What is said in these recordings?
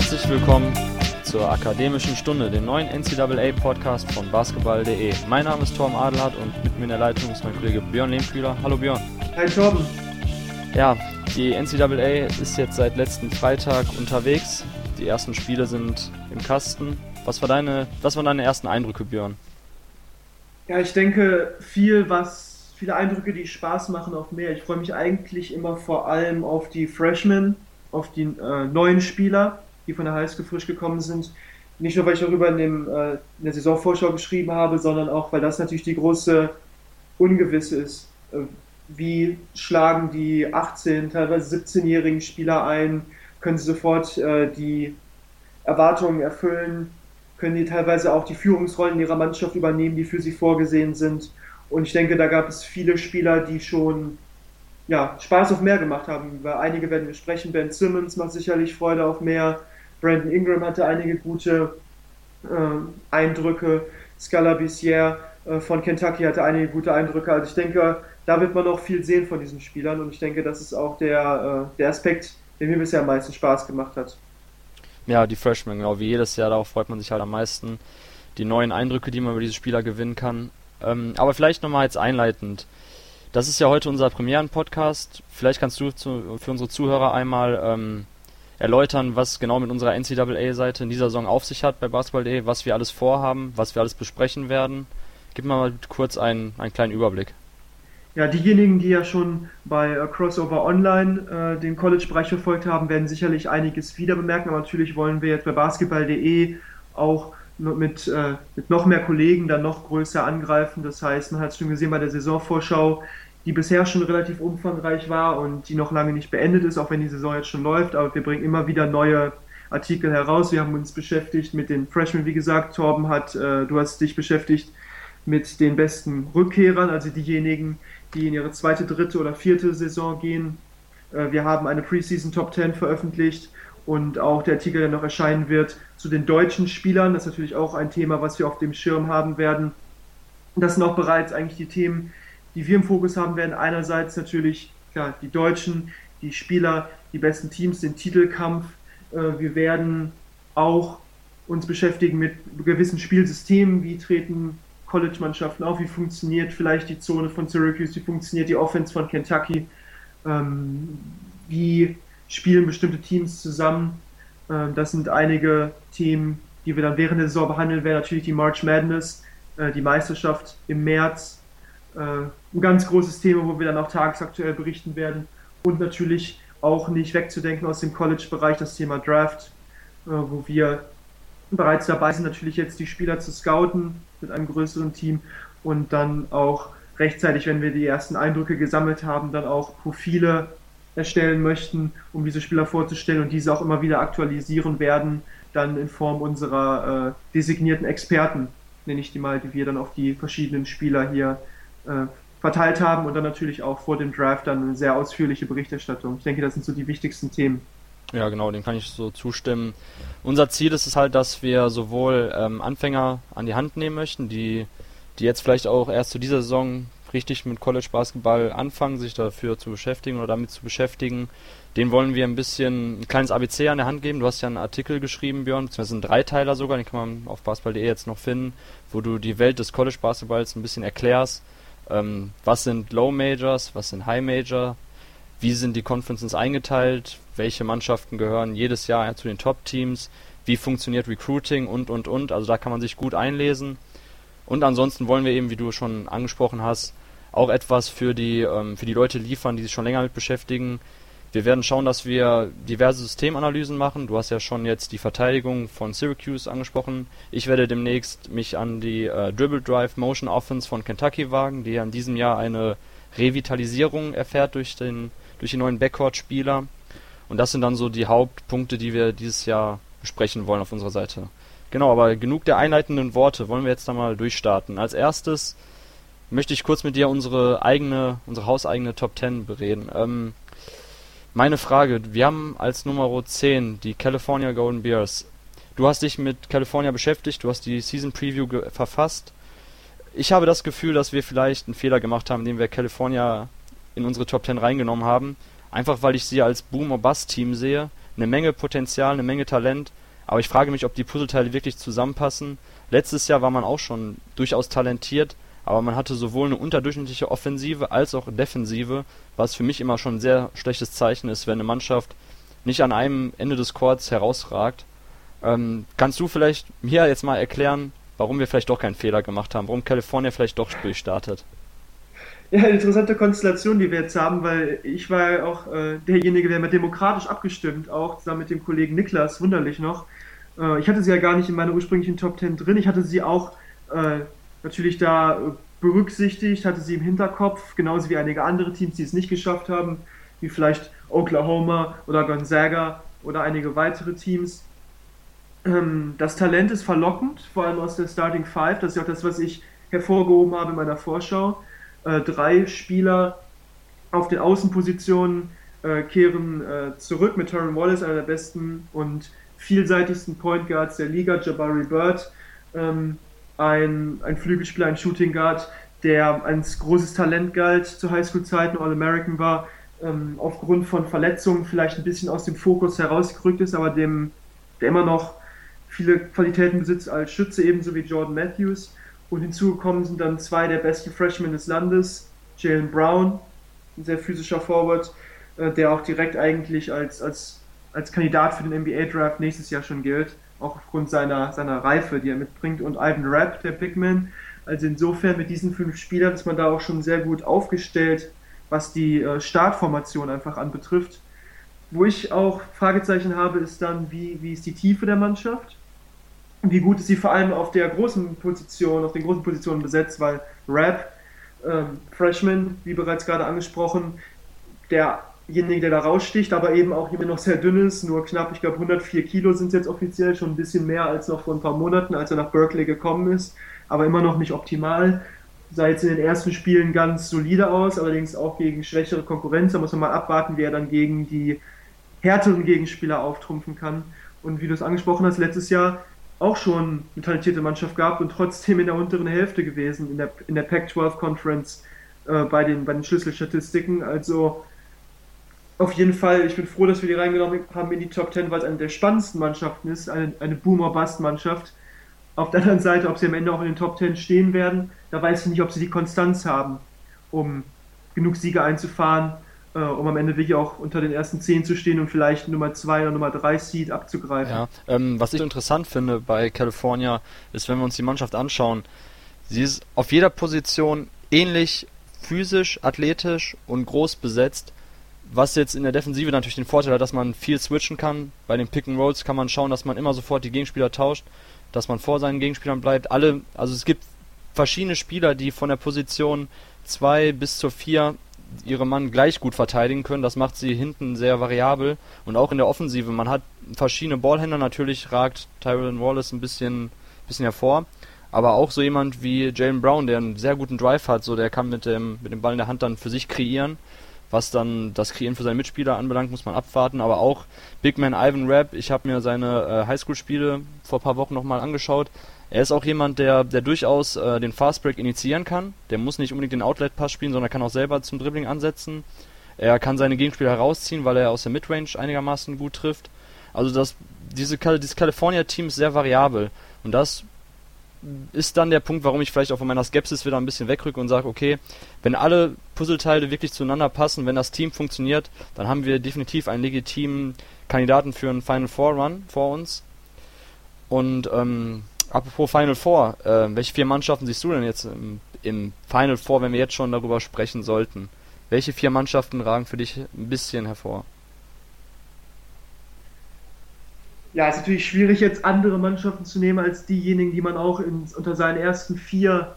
Herzlich willkommen zur Akademischen Stunde, dem neuen NCAA-Podcast von basketball.de. Mein Name ist Torben Adelhardt und mit mir in der Leitung ist mein Kollege Björn Lehmfühler. Hallo Björn. Hi Torben. Ja, die NCAA ist jetzt seit letzten Freitag unterwegs. Die ersten Spiele sind im Kasten. Was, war deine, was waren deine ersten Eindrücke, Björn? Ja, ich denke, viel, was, viele Eindrücke, die Spaß machen auf mehr. Ich freue mich eigentlich immer vor allem auf die Freshmen, auf die äh, neuen Spieler, die von der Highschool frisch gekommen sind. Nicht nur, weil ich darüber in, dem, äh, in der Saisonvorschau geschrieben habe, sondern auch, weil das natürlich die große Ungewisse ist. Äh, wie schlagen die 18, teilweise 17-jährigen Spieler ein? Können sie sofort äh, die Erwartungen erfüllen? Können die teilweise auch die Führungsrollen ihrer Mannschaft übernehmen, die für sie vorgesehen sind? Und ich denke, da gab es viele Spieler, die schon ja, Spaß auf mehr gemacht haben. Über einige werden wir sprechen. Ben Simmons macht sicherlich Freude auf mehr. Brandon Ingram hatte einige gute äh, Eindrücke. Scala Bissier äh, von Kentucky hatte einige gute Eindrücke. Also ich denke, da wird man noch viel sehen von diesen Spielern und ich denke, das ist auch der, äh, der Aspekt, der mir bisher am meisten Spaß gemacht hat. Ja, die Freshmen, genau wie jedes Jahr, darauf freut man sich halt am meisten. Die neuen Eindrücke, die man über diese Spieler gewinnen kann. Ähm, aber vielleicht nochmal jetzt einleitend. Das ist ja heute unser Premieren-Podcast. Vielleicht kannst du zu, für unsere Zuhörer einmal ähm, erläutern, was genau mit unserer NCAA-Seite in dieser Saison auf sich hat bei Basketball.de, was wir alles vorhaben, was wir alles besprechen werden. Gib mal kurz einen, einen kleinen Überblick. Ja, diejenigen, die ja schon bei äh, Crossover Online äh, den College-Bereich verfolgt haben, werden sicherlich einiges wieder bemerken. Aber natürlich wollen wir jetzt bei basketball.de auch mit, äh, mit noch mehr Kollegen dann noch größer angreifen. Das heißt, man hat es schon gesehen bei der Saisonvorschau, die bisher schon relativ umfangreich war und die noch lange nicht beendet ist, auch wenn die Saison jetzt schon läuft. Aber wir bringen immer wieder neue Artikel heraus. Wir haben uns beschäftigt mit den Freshmen, wie gesagt. Torben hat, äh, du hast dich beschäftigt mit den besten Rückkehrern, also diejenigen, die in ihre zweite, dritte oder vierte Saison gehen. Äh, wir haben eine Preseason Top 10 veröffentlicht und auch der Artikel, der noch erscheinen wird, zu den deutschen Spielern. Das ist natürlich auch ein Thema, was wir auf dem Schirm haben werden. Das sind auch bereits eigentlich die Themen, die wir im Fokus haben werden. Einerseits natürlich klar, die Deutschen, die Spieler, die besten Teams, den Titelkampf. Äh, wir werden auch uns beschäftigen mit gewissen Spielsystemen, wie treten College-Mannschaften auf, wie funktioniert vielleicht die Zone von Syracuse, wie funktioniert die Offense von Kentucky, ähm, wie spielen bestimmte Teams zusammen. Ähm, das sind einige Themen, die wir dann während der Saison behandeln werden. Natürlich die March Madness, äh, die Meisterschaft im März. Ein ganz großes Thema, wo wir dann auch tagesaktuell berichten werden. Und natürlich auch nicht wegzudenken aus dem College-Bereich das Thema Draft, äh, wo wir bereits dabei sind, natürlich jetzt die Spieler zu scouten mit einem größeren Team und dann auch rechtzeitig, wenn wir die ersten Eindrücke gesammelt haben, dann auch Profile erstellen möchten, um diese Spieler vorzustellen und diese auch immer wieder aktualisieren werden, dann in Form unserer äh, designierten Experten, nenne ich die mal, die wir dann auf die verschiedenen Spieler hier äh, verteilt haben und dann natürlich auch vor dem Draft dann eine sehr ausführliche Berichterstattung. Ich denke, das sind so die wichtigsten Themen. Ja, genau, dem kann ich so zustimmen. Unser Ziel ist es halt, dass wir sowohl ähm, Anfänger an die Hand nehmen möchten, die, die jetzt vielleicht auch erst zu dieser Saison richtig mit College Basketball anfangen, sich dafür zu beschäftigen oder damit zu beschäftigen. Den wollen wir ein bisschen ein kleines ABC an der Hand geben. Du hast ja einen Artikel geschrieben, Björn, beziehungsweise einen Dreiteiler sogar, den kann man auf basketball.de jetzt noch finden, wo du die Welt des College Basketballs ein bisschen erklärst. Ähm, was sind Low Majors, was sind High Major, wie sind die Conferences eingeteilt, welche Mannschaften gehören jedes Jahr zu den Top-Teams, wie funktioniert Recruiting und, und, und. Also da kann man sich gut einlesen. Und ansonsten wollen wir eben, wie du schon angesprochen hast, auch etwas für die, ähm, für die Leute liefern, die sich schon länger mit beschäftigen. Wir werden schauen, dass wir diverse Systemanalysen machen. Du hast ja schon jetzt die Verteidigung von Syracuse angesprochen. Ich werde demnächst mich an die äh, Dribble Drive Motion Offense von Kentucky wagen, die ja in diesem Jahr eine Revitalisierung erfährt durch den durch die neuen Backcourt-Spieler. Und das sind dann so die Hauptpunkte, die wir dieses Jahr besprechen wollen auf unserer Seite. Genau, aber genug der einleitenden Worte. Wollen wir jetzt da mal durchstarten. Als erstes möchte ich kurz mit dir unsere eigene, unsere hauseigene Top 10 bereden. Ähm, meine Frage, wir haben als Nummer 10 die California Golden Bears. Du hast dich mit California beschäftigt, du hast die Season Preview verfasst. Ich habe das Gefühl, dass wir vielleicht einen Fehler gemacht haben, indem wir California in unsere Top 10 reingenommen haben. Einfach weil ich sie als Boom- or Bust-Team sehe. eine Menge Potenzial, eine Menge Talent, aber ich frage mich, ob die Puzzleteile wirklich zusammenpassen. Letztes Jahr war man auch schon durchaus talentiert, aber man hatte sowohl eine unterdurchschnittliche Offensive als auch Defensive, was für mich immer schon ein sehr schlechtes Zeichen ist, wenn eine Mannschaft nicht an einem Ende des Courts herausragt. Ähm, kannst du vielleicht mir jetzt mal erklären, warum wir vielleicht doch keinen Fehler gemacht haben, warum California vielleicht doch durchstartet? Ja, interessante Konstellation, die wir jetzt haben, weil ich war ja auch äh, derjenige, der mit demokratisch abgestimmt, auch zusammen mit dem Kollegen Niklas, wunderlich noch. Äh, ich hatte sie ja gar nicht in meiner ursprünglichen Top 10 drin. Ich hatte sie auch äh, natürlich da berücksichtigt, hatte sie im Hinterkopf, genauso wie einige andere Teams, die es nicht geschafft haben, wie vielleicht Oklahoma oder Gonzaga oder einige weitere Teams. Ähm, das Talent ist verlockend, vor allem aus der Starting Five. Das ist ja auch das, was ich hervorgehoben habe in meiner Vorschau. Äh, drei Spieler auf den Außenpositionen äh, kehren äh, zurück mit Tyron Wallace, einer der besten und vielseitigsten Point Guards der Liga, Jabari Bird, ähm, ein, ein Flügelspieler, ein Shooting Guard, der als großes Talent galt zu Highschool-Zeiten, All-American war, ähm, aufgrund von Verletzungen vielleicht ein bisschen aus dem Fokus herausgerückt ist, aber dem, der immer noch viele Qualitäten besitzt als Schütze, ebenso wie Jordan Matthews. Und hinzugekommen sind dann zwei der besten Freshmen des Landes, Jalen Brown, ein sehr physischer Forward, äh, der auch direkt eigentlich als, als, als Kandidat für den NBA-Draft nächstes Jahr schon gilt, auch aufgrund seiner, seiner Reife, die er mitbringt. Und Ivan Rapp, der Bigman. Also insofern mit diesen fünf Spielern ist man da auch schon sehr gut aufgestellt, was die äh, Startformation einfach anbetrifft. Wo ich auch Fragezeichen habe, ist dann, wie, wie ist die Tiefe der Mannschaft? wie gut ist sie vor allem auf der großen Position, auf den großen Positionen besetzt, weil Rap, ähm, Freshman, wie bereits gerade angesprochen, derjenige, der da raussticht, aber eben auch immer noch sehr dünn ist, nur knapp, ich glaube 104 Kilo sind es jetzt offiziell, schon ein bisschen mehr als noch vor ein paar Monaten, als er nach Berkeley gekommen ist, aber immer noch nicht optimal. Sah jetzt in den ersten Spielen ganz solide aus, allerdings auch gegen schwächere Konkurrenz. Da muss man mal abwarten, wie er dann gegen die härteren Gegenspieler auftrumpfen kann. Und wie du es angesprochen hast, letztes Jahr auch schon eine talentierte Mannschaft gehabt und trotzdem in der unteren Hälfte gewesen in der, in der Pac-12 Conference äh, bei, den, bei den Schlüsselstatistiken. Also auf jeden Fall, ich bin froh, dass wir die reingenommen haben in die Top 10, weil es eine der spannendsten Mannschaften ist, eine, eine Boomer-Bust-Mannschaft. Auf der anderen Seite, ob sie am Ende auch in den Top 10 stehen werden, da weiß ich nicht, ob sie die Konstanz haben, um genug Siege einzufahren äh, um am Ende wirklich auch unter den ersten zehn zu stehen und vielleicht Nummer zwei oder Nummer drei Seed abzugreifen. Ja, ähm, was ich interessant finde bei California ist, wenn wir uns die Mannschaft anschauen, sie ist auf jeder Position ähnlich physisch, athletisch und groß besetzt. Was jetzt in der Defensive natürlich den Vorteil hat, dass man viel switchen kann. Bei den Pick and Rolls kann man schauen, dass man immer sofort die Gegenspieler tauscht, dass man vor seinen Gegenspielern bleibt. Alle, also es gibt verschiedene Spieler, die von der Position 2 bis zur 4 ihre Mann gleich gut verteidigen können. Das macht sie hinten sehr variabel. Und auch in der Offensive. Man hat verschiedene Ballhänder. Natürlich ragt Tyron Wallace ein bisschen, bisschen hervor. Aber auch so jemand wie Jalen Brown, der einen sehr guten Drive hat, so der kann mit dem, mit dem Ball in der Hand dann für sich kreieren. Was dann das Kreieren für seine Mitspieler anbelangt, muss man abwarten. Aber auch Big Man Ivan Rapp, ich habe mir seine äh, Highschool-Spiele vor paar Wochen nochmal angeschaut. Er ist auch jemand, der, der durchaus äh, den Fastbreak initiieren kann. Der muss nicht unbedingt den Outlet-Pass spielen, sondern kann auch selber zum Dribbling ansetzen. Er kann seine Gegenspieler herausziehen, weil er aus der Midrange einigermaßen gut trifft. Also das, diese, dieses California-Team ist sehr variabel. Und das ist dann der Punkt, warum ich vielleicht auch von meiner Skepsis wieder ein bisschen wegrücke und sage, okay, wenn alle Puzzleteile wirklich zueinander passen, wenn das Team funktioniert, dann haben wir definitiv einen legitimen Kandidaten für einen Final Four Run vor uns. Und ähm, Apropos Final Four, äh, welche vier Mannschaften siehst du denn jetzt im, im, Final Four, wenn wir jetzt schon darüber sprechen sollten? Welche vier Mannschaften ragen für dich ein bisschen hervor? Ja, es ist natürlich schwierig, jetzt andere Mannschaften zu nehmen als diejenigen, die man auch in, unter seinen ersten vier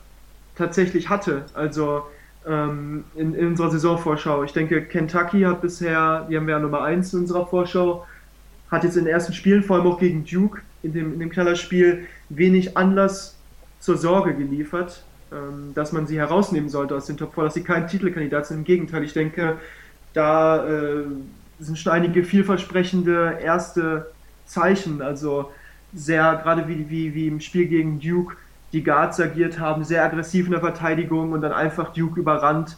tatsächlich hatte. Also ähm, in, in, unserer Saisonvorschau. Ich denke, Kentucky hat bisher, die haben wir ja Nummer 1 in unserer Vorschau, hat jetzt in den ersten Spielen, vor allem auch gegen Duke, in dem, in dem Knallerspiel, wenig Anlass zur Sorge geliefert, ähm, dass man sie herausnehmen sollte aus den Top 4, dass sie kein Titelkandidat sind. Im Gegenteil, ich denke, da äh, sind schon einige vielversprechende erste Zeichen, also sehr, gerade wie, wie, wie im Spiel gegen Duke, die Guards agiert haben, sehr aggressiv in der Verteidigung und dann einfach Duke überrannt,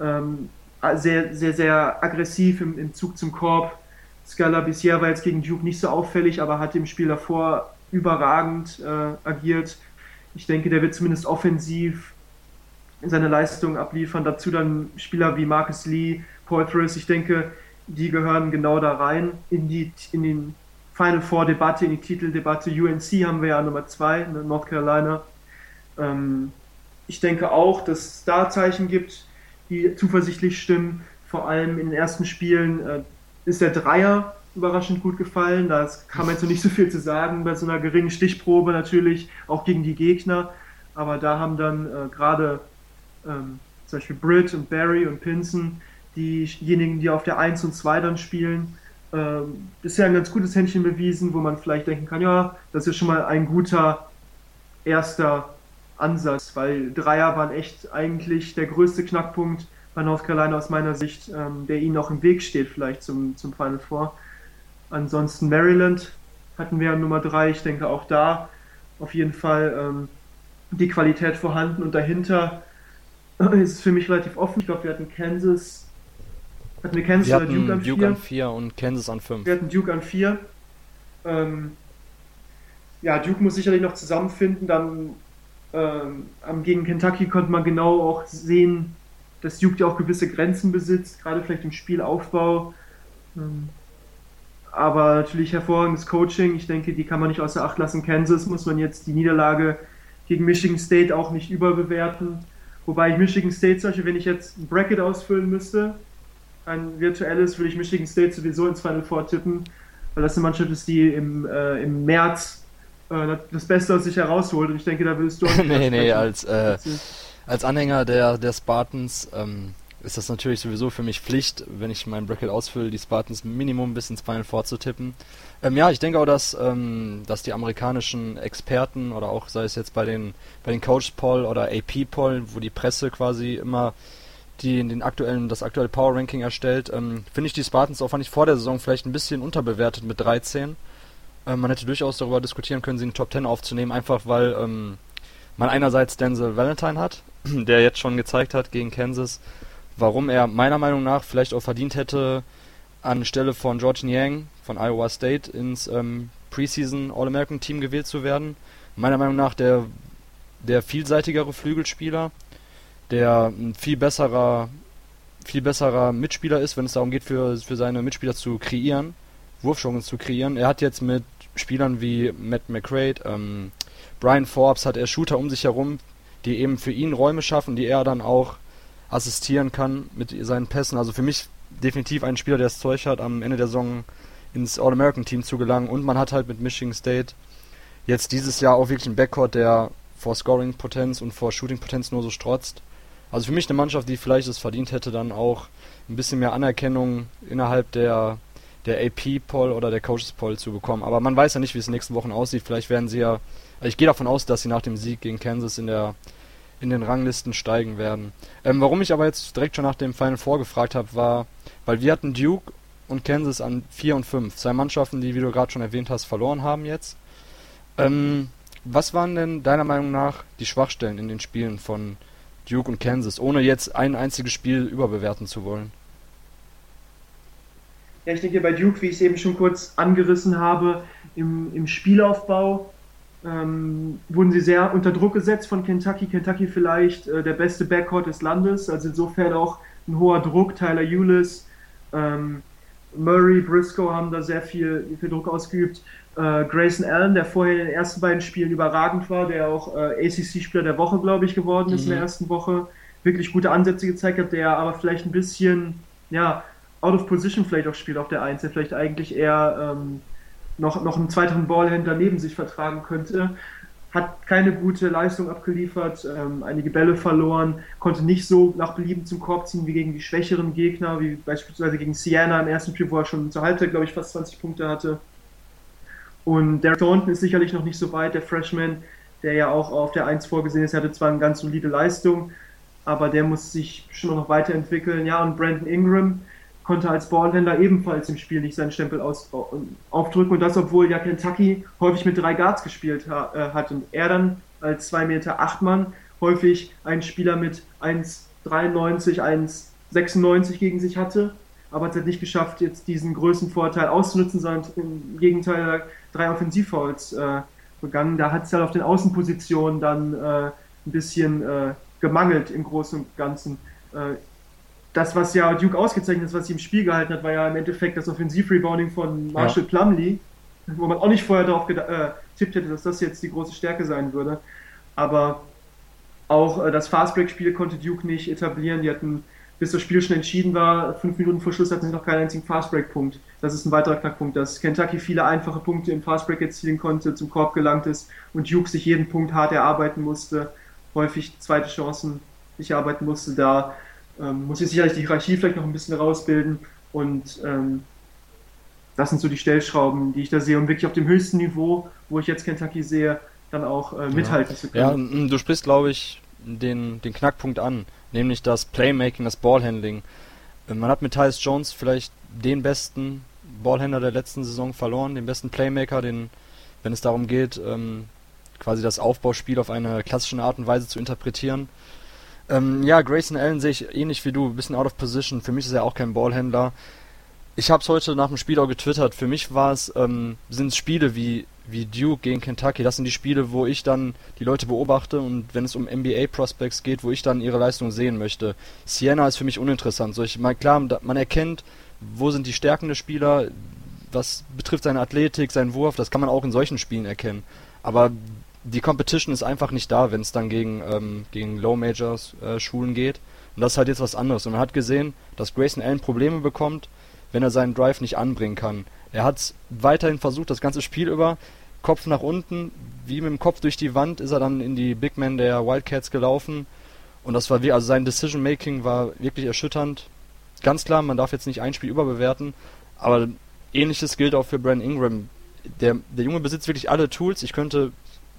ähm, sehr, sehr, sehr aggressiv im, im Zug zum Korb, Scala bisher war jetzt gegen Duke nicht so auffällig, aber hat im Spiel davor überragend äh, agiert. Ich denke, der wird zumindest offensiv seine Leistung abliefern. Dazu dann Spieler wie Marcus Lee, Thriss. Ich denke, die gehören genau da rein in die in den Final Four Debatte, in die Titeldebatte. UNC haben wir ja Nummer zwei, North Carolina. Ähm, ich denke auch, dass es da Zeichen gibt, die zuversichtlich stimmen. Vor allem in den ersten Spielen äh, ist der Dreier überraschend gut gefallen. Da kann man jetzt noch nicht so viel zu sagen bei so einer geringen Stichprobe natürlich, auch gegen die Gegner. Aber da haben dann äh, gerade ähm, zum Beispiel Britt und Barry und Pinson, diejenigen, die auf der 1 und 2 dann spielen, äh, bisher ein ganz gutes Händchen bewiesen, wo man vielleicht denken kann, ja, das ist schon mal ein guter erster Ansatz, weil Dreier waren echt eigentlich der größte Knackpunkt bei North Carolina aus meiner Sicht, ähm, der ihnen auch im Weg steht, vielleicht zum, zum Final Four. Ansonsten Maryland hatten wir Nummer 3, ich denke auch da auf jeden Fall ähm, die Qualität vorhanden und dahinter ist es für mich relativ offen. Ich glaube, wir hatten Kansas. Hatten wir Kansas wir oder Duke an 4? Duke an 4 und Kansas an 5. Wir hatten Duke an 4. Ähm, ja, Duke muss sicherlich noch zusammenfinden. Dann ähm, gegen Kentucky konnte man genau auch sehen, dass Duke ja auch gewisse Grenzen besitzt, gerade vielleicht im Spielaufbau. Ähm, aber natürlich hervorragendes Coaching. Ich denke, die kann man nicht außer Acht lassen. Kansas muss man jetzt die Niederlage gegen Michigan State auch nicht überbewerten. Wobei ich Michigan State Beispiel, wenn ich jetzt ein Bracket ausfüllen müsste, ein virtuelles, würde ich Michigan State sowieso ins Final Four tippen, weil das eine Mannschaft ist, die im, äh, im März äh, das Beste aus sich herausholt. Und ich denke, da willst du auch Nee, nee, als, äh, als Anhänger der, der Spartans ähm, ist das natürlich sowieso für mich Pflicht, wenn ich mein Bracket ausfülle, die Spartans Minimum bis ins Final Four zu tippen. Ähm, ja, ich denke auch, dass, ähm, dass die amerikanischen Experten oder auch sei es jetzt bei den bei den Coach Poll oder AP Poll, wo die Presse quasi immer die den aktuellen das aktuelle Power Ranking erstellt, ähm, finde ich die Spartans auch fand ich vor der Saison vielleicht ein bisschen unterbewertet mit 13. Ähm, man hätte durchaus darüber diskutieren können, sie in den Top 10 aufzunehmen, einfach weil ähm, man einerseits Denzel Valentine hat, der jetzt schon gezeigt hat gegen Kansas, warum er meiner Meinung nach vielleicht auch verdient hätte, anstelle von George Niang von Iowa State ins ähm, Preseason All-American Team gewählt zu werden. Meiner Meinung nach der, der vielseitigere Flügelspieler, der ein viel besserer, viel besserer Mitspieler ist, wenn es darum geht, für, für seine Mitspieler zu kreieren, Wurfchancen zu kreieren. Er hat jetzt mit Spielern wie Matt McRae, ähm, Brian Forbes, hat er Shooter um sich herum, die eben für ihn Räume schaffen, die er dann auch assistieren kann mit seinen Pässen. Also für mich definitiv ein Spieler, der das Zeug hat, am Ende der Saison ins All-American-Team zu gelangen. Und man hat halt mit Michigan State jetzt dieses Jahr auch wirklich einen Backcourt, der vor Scoring-Potenz und vor Shooting-Potenz nur so strotzt. Also für mich eine Mannschaft, die vielleicht es verdient hätte, dann auch ein bisschen mehr Anerkennung innerhalb der, der AP-Poll oder der Coaches-Poll zu bekommen. Aber man weiß ja nicht, wie es in den nächsten Wochen aussieht. Vielleicht werden sie ja, also ich gehe davon aus, dass sie nach dem Sieg gegen Kansas in der in den Ranglisten steigen werden. Ähm, warum ich aber jetzt direkt schon nach dem Final Four gefragt habe, war, weil wir hatten Duke und Kansas an 4 und 5. Zwei Mannschaften, die, wie du gerade schon erwähnt hast, verloren haben jetzt. Ähm, was waren denn deiner Meinung nach die Schwachstellen in den Spielen von Duke und Kansas, ohne jetzt ein einziges Spiel überbewerten zu wollen? Ja, ich denke bei Duke, wie ich es eben schon kurz angerissen habe, im, im Spielaufbau ähm, wurden sie sehr unter Druck gesetzt von Kentucky. Kentucky vielleicht äh, der beste Backcourt des Landes, also insofern auch ein hoher Druck. Tyler Eulis, ähm, Murray, Briscoe haben da sehr viel, viel Druck ausgeübt. Äh, Grayson Allen, der vorher in den ersten beiden Spielen überragend war, der auch äh, ACC-Spieler der Woche, glaube ich, geworden ist mhm. in der mhm. ersten Woche, wirklich gute Ansätze gezeigt hat, der aber vielleicht ein bisschen, ja, out of position vielleicht auch spielt auf der Eins, der vielleicht eigentlich eher ähm, noch, noch einen zweiten Ballhändler neben sich vertragen könnte. Hat keine gute Leistung abgeliefert, ähm, einige Bälle verloren, konnte nicht so nach Belieben zum Korb ziehen wie gegen die schwächeren Gegner, wie beispielsweise gegen Siena im ersten Spiel, wo er schon zur Halbzeit, glaube ich, fast 20 Punkte hatte. Und Derek Thornton ist sicherlich noch nicht so weit, der Freshman, der ja auch auf der 1 vorgesehen ist, hatte zwar eine ganz solide Leistung, aber der muss sich schon noch weiterentwickeln. Ja, und Brandon Ingram, konnte als Ballhändler ebenfalls im Spiel nicht seinen Stempel aus, aufdrücken und das, obwohl ja Kentucky häufig mit drei Guards gespielt ha, äh, hat und er dann als 2 Meter 8 Mann häufig einen Spieler mit 1,93, 1,96 gegen sich hatte. aber hat es nicht geschafft, jetzt diesen Größenvorteil auszunutzen, sondern im Gegenteil drei Offensivfouls äh, begangen. Da hat es halt auf den Außenpositionen dann äh, ein bisschen äh, gemangelt im Großen und Ganzen. Äh, das, was ja Duke ausgezeichnet ist, was sie im Spiel gehalten hat, war ja im Endeffekt das Offensivrebounding von Marshall ja. Plumlee, wo man auch nicht vorher darauf getippt hätte, dass das jetzt die große Stärke sein würde. Aber auch das Fastbreak-Spiel konnte Duke nicht etablieren. Die hatten bis das Spiel schon entschieden war, fünf Minuten vor Schluss hatten sie noch keinen einzigen Fastbreak-Punkt. Das ist ein weiterer Knackpunkt, dass Kentucky viele einfache Punkte im Fastbreak erzielen konnte, zum Korb gelangt ist und Duke sich jeden Punkt hart erarbeiten musste, häufig zweite Chancen sich erarbeiten musste. Da ähm, muss ich sicherlich die Hierarchie vielleicht noch ein bisschen rausbilden und ähm, das sind so die Stellschrauben, die ich da sehe und wirklich auf dem höchsten Niveau, wo ich jetzt Kentucky sehe, dann auch äh, mithalten ja. zu können. Ja, du sprichst, glaube ich, den, den Knackpunkt an nämlich das Playmaking, das Ballhandling. Äh, man hat mit Tyus Jones vielleicht den besten Ballhändler der letzten Saison verloren, den besten Playmaker, den, wenn es darum geht, ähm, quasi das Aufbauspiel auf eine klassische Art und Weise zu interpretieren. Ähm, ja, Grayson Allen sehe ich ähnlich wie du, ein bisschen out of position. Für mich ist er auch kein Ballhändler. Ich habe es heute nach dem Spiel auch getwittert. Für mich war es ähm, sind Spiele wie wie Duke gegen Kentucky. Das sind die Spiele, wo ich dann die Leute beobachte und wenn es um NBA Prospects geht, wo ich dann ihre Leistung sehen möchte. Siena ist für mich uninteressant. So ich mal klar, man erkennt, wo sind die Stärken des Spielers, was betrifft seine Athletik, seinen Wurf, das kann man auch in solchen Spielen erkennen. Aber die Competition ist einfach nicht da, wenn es dann gegen ähm, gegen Low Majors äh, Schulen geht. Und das ist halt jetzt was anderes. Und man hat gesehen, dass Grayson Allen Probleme bekommt, wenn er seinen Drive nicht anbringen kann. Er hat weiterhin versucht, das ganze Spiel über, Kopf nach unten, wie mit dem Kopf durch die Wand ist er dann in die Big Man der Wildcats gelaufen. Und das war wie, also sein Decision Making war wirklich erschütternd. Ganz klar, man darf jetzt nicht ein Spiel überbewerten, aber ähnliches gilt auch für Brandon Ingram. Der, der Junge besitzt wirklich alle Tools. Ich könnte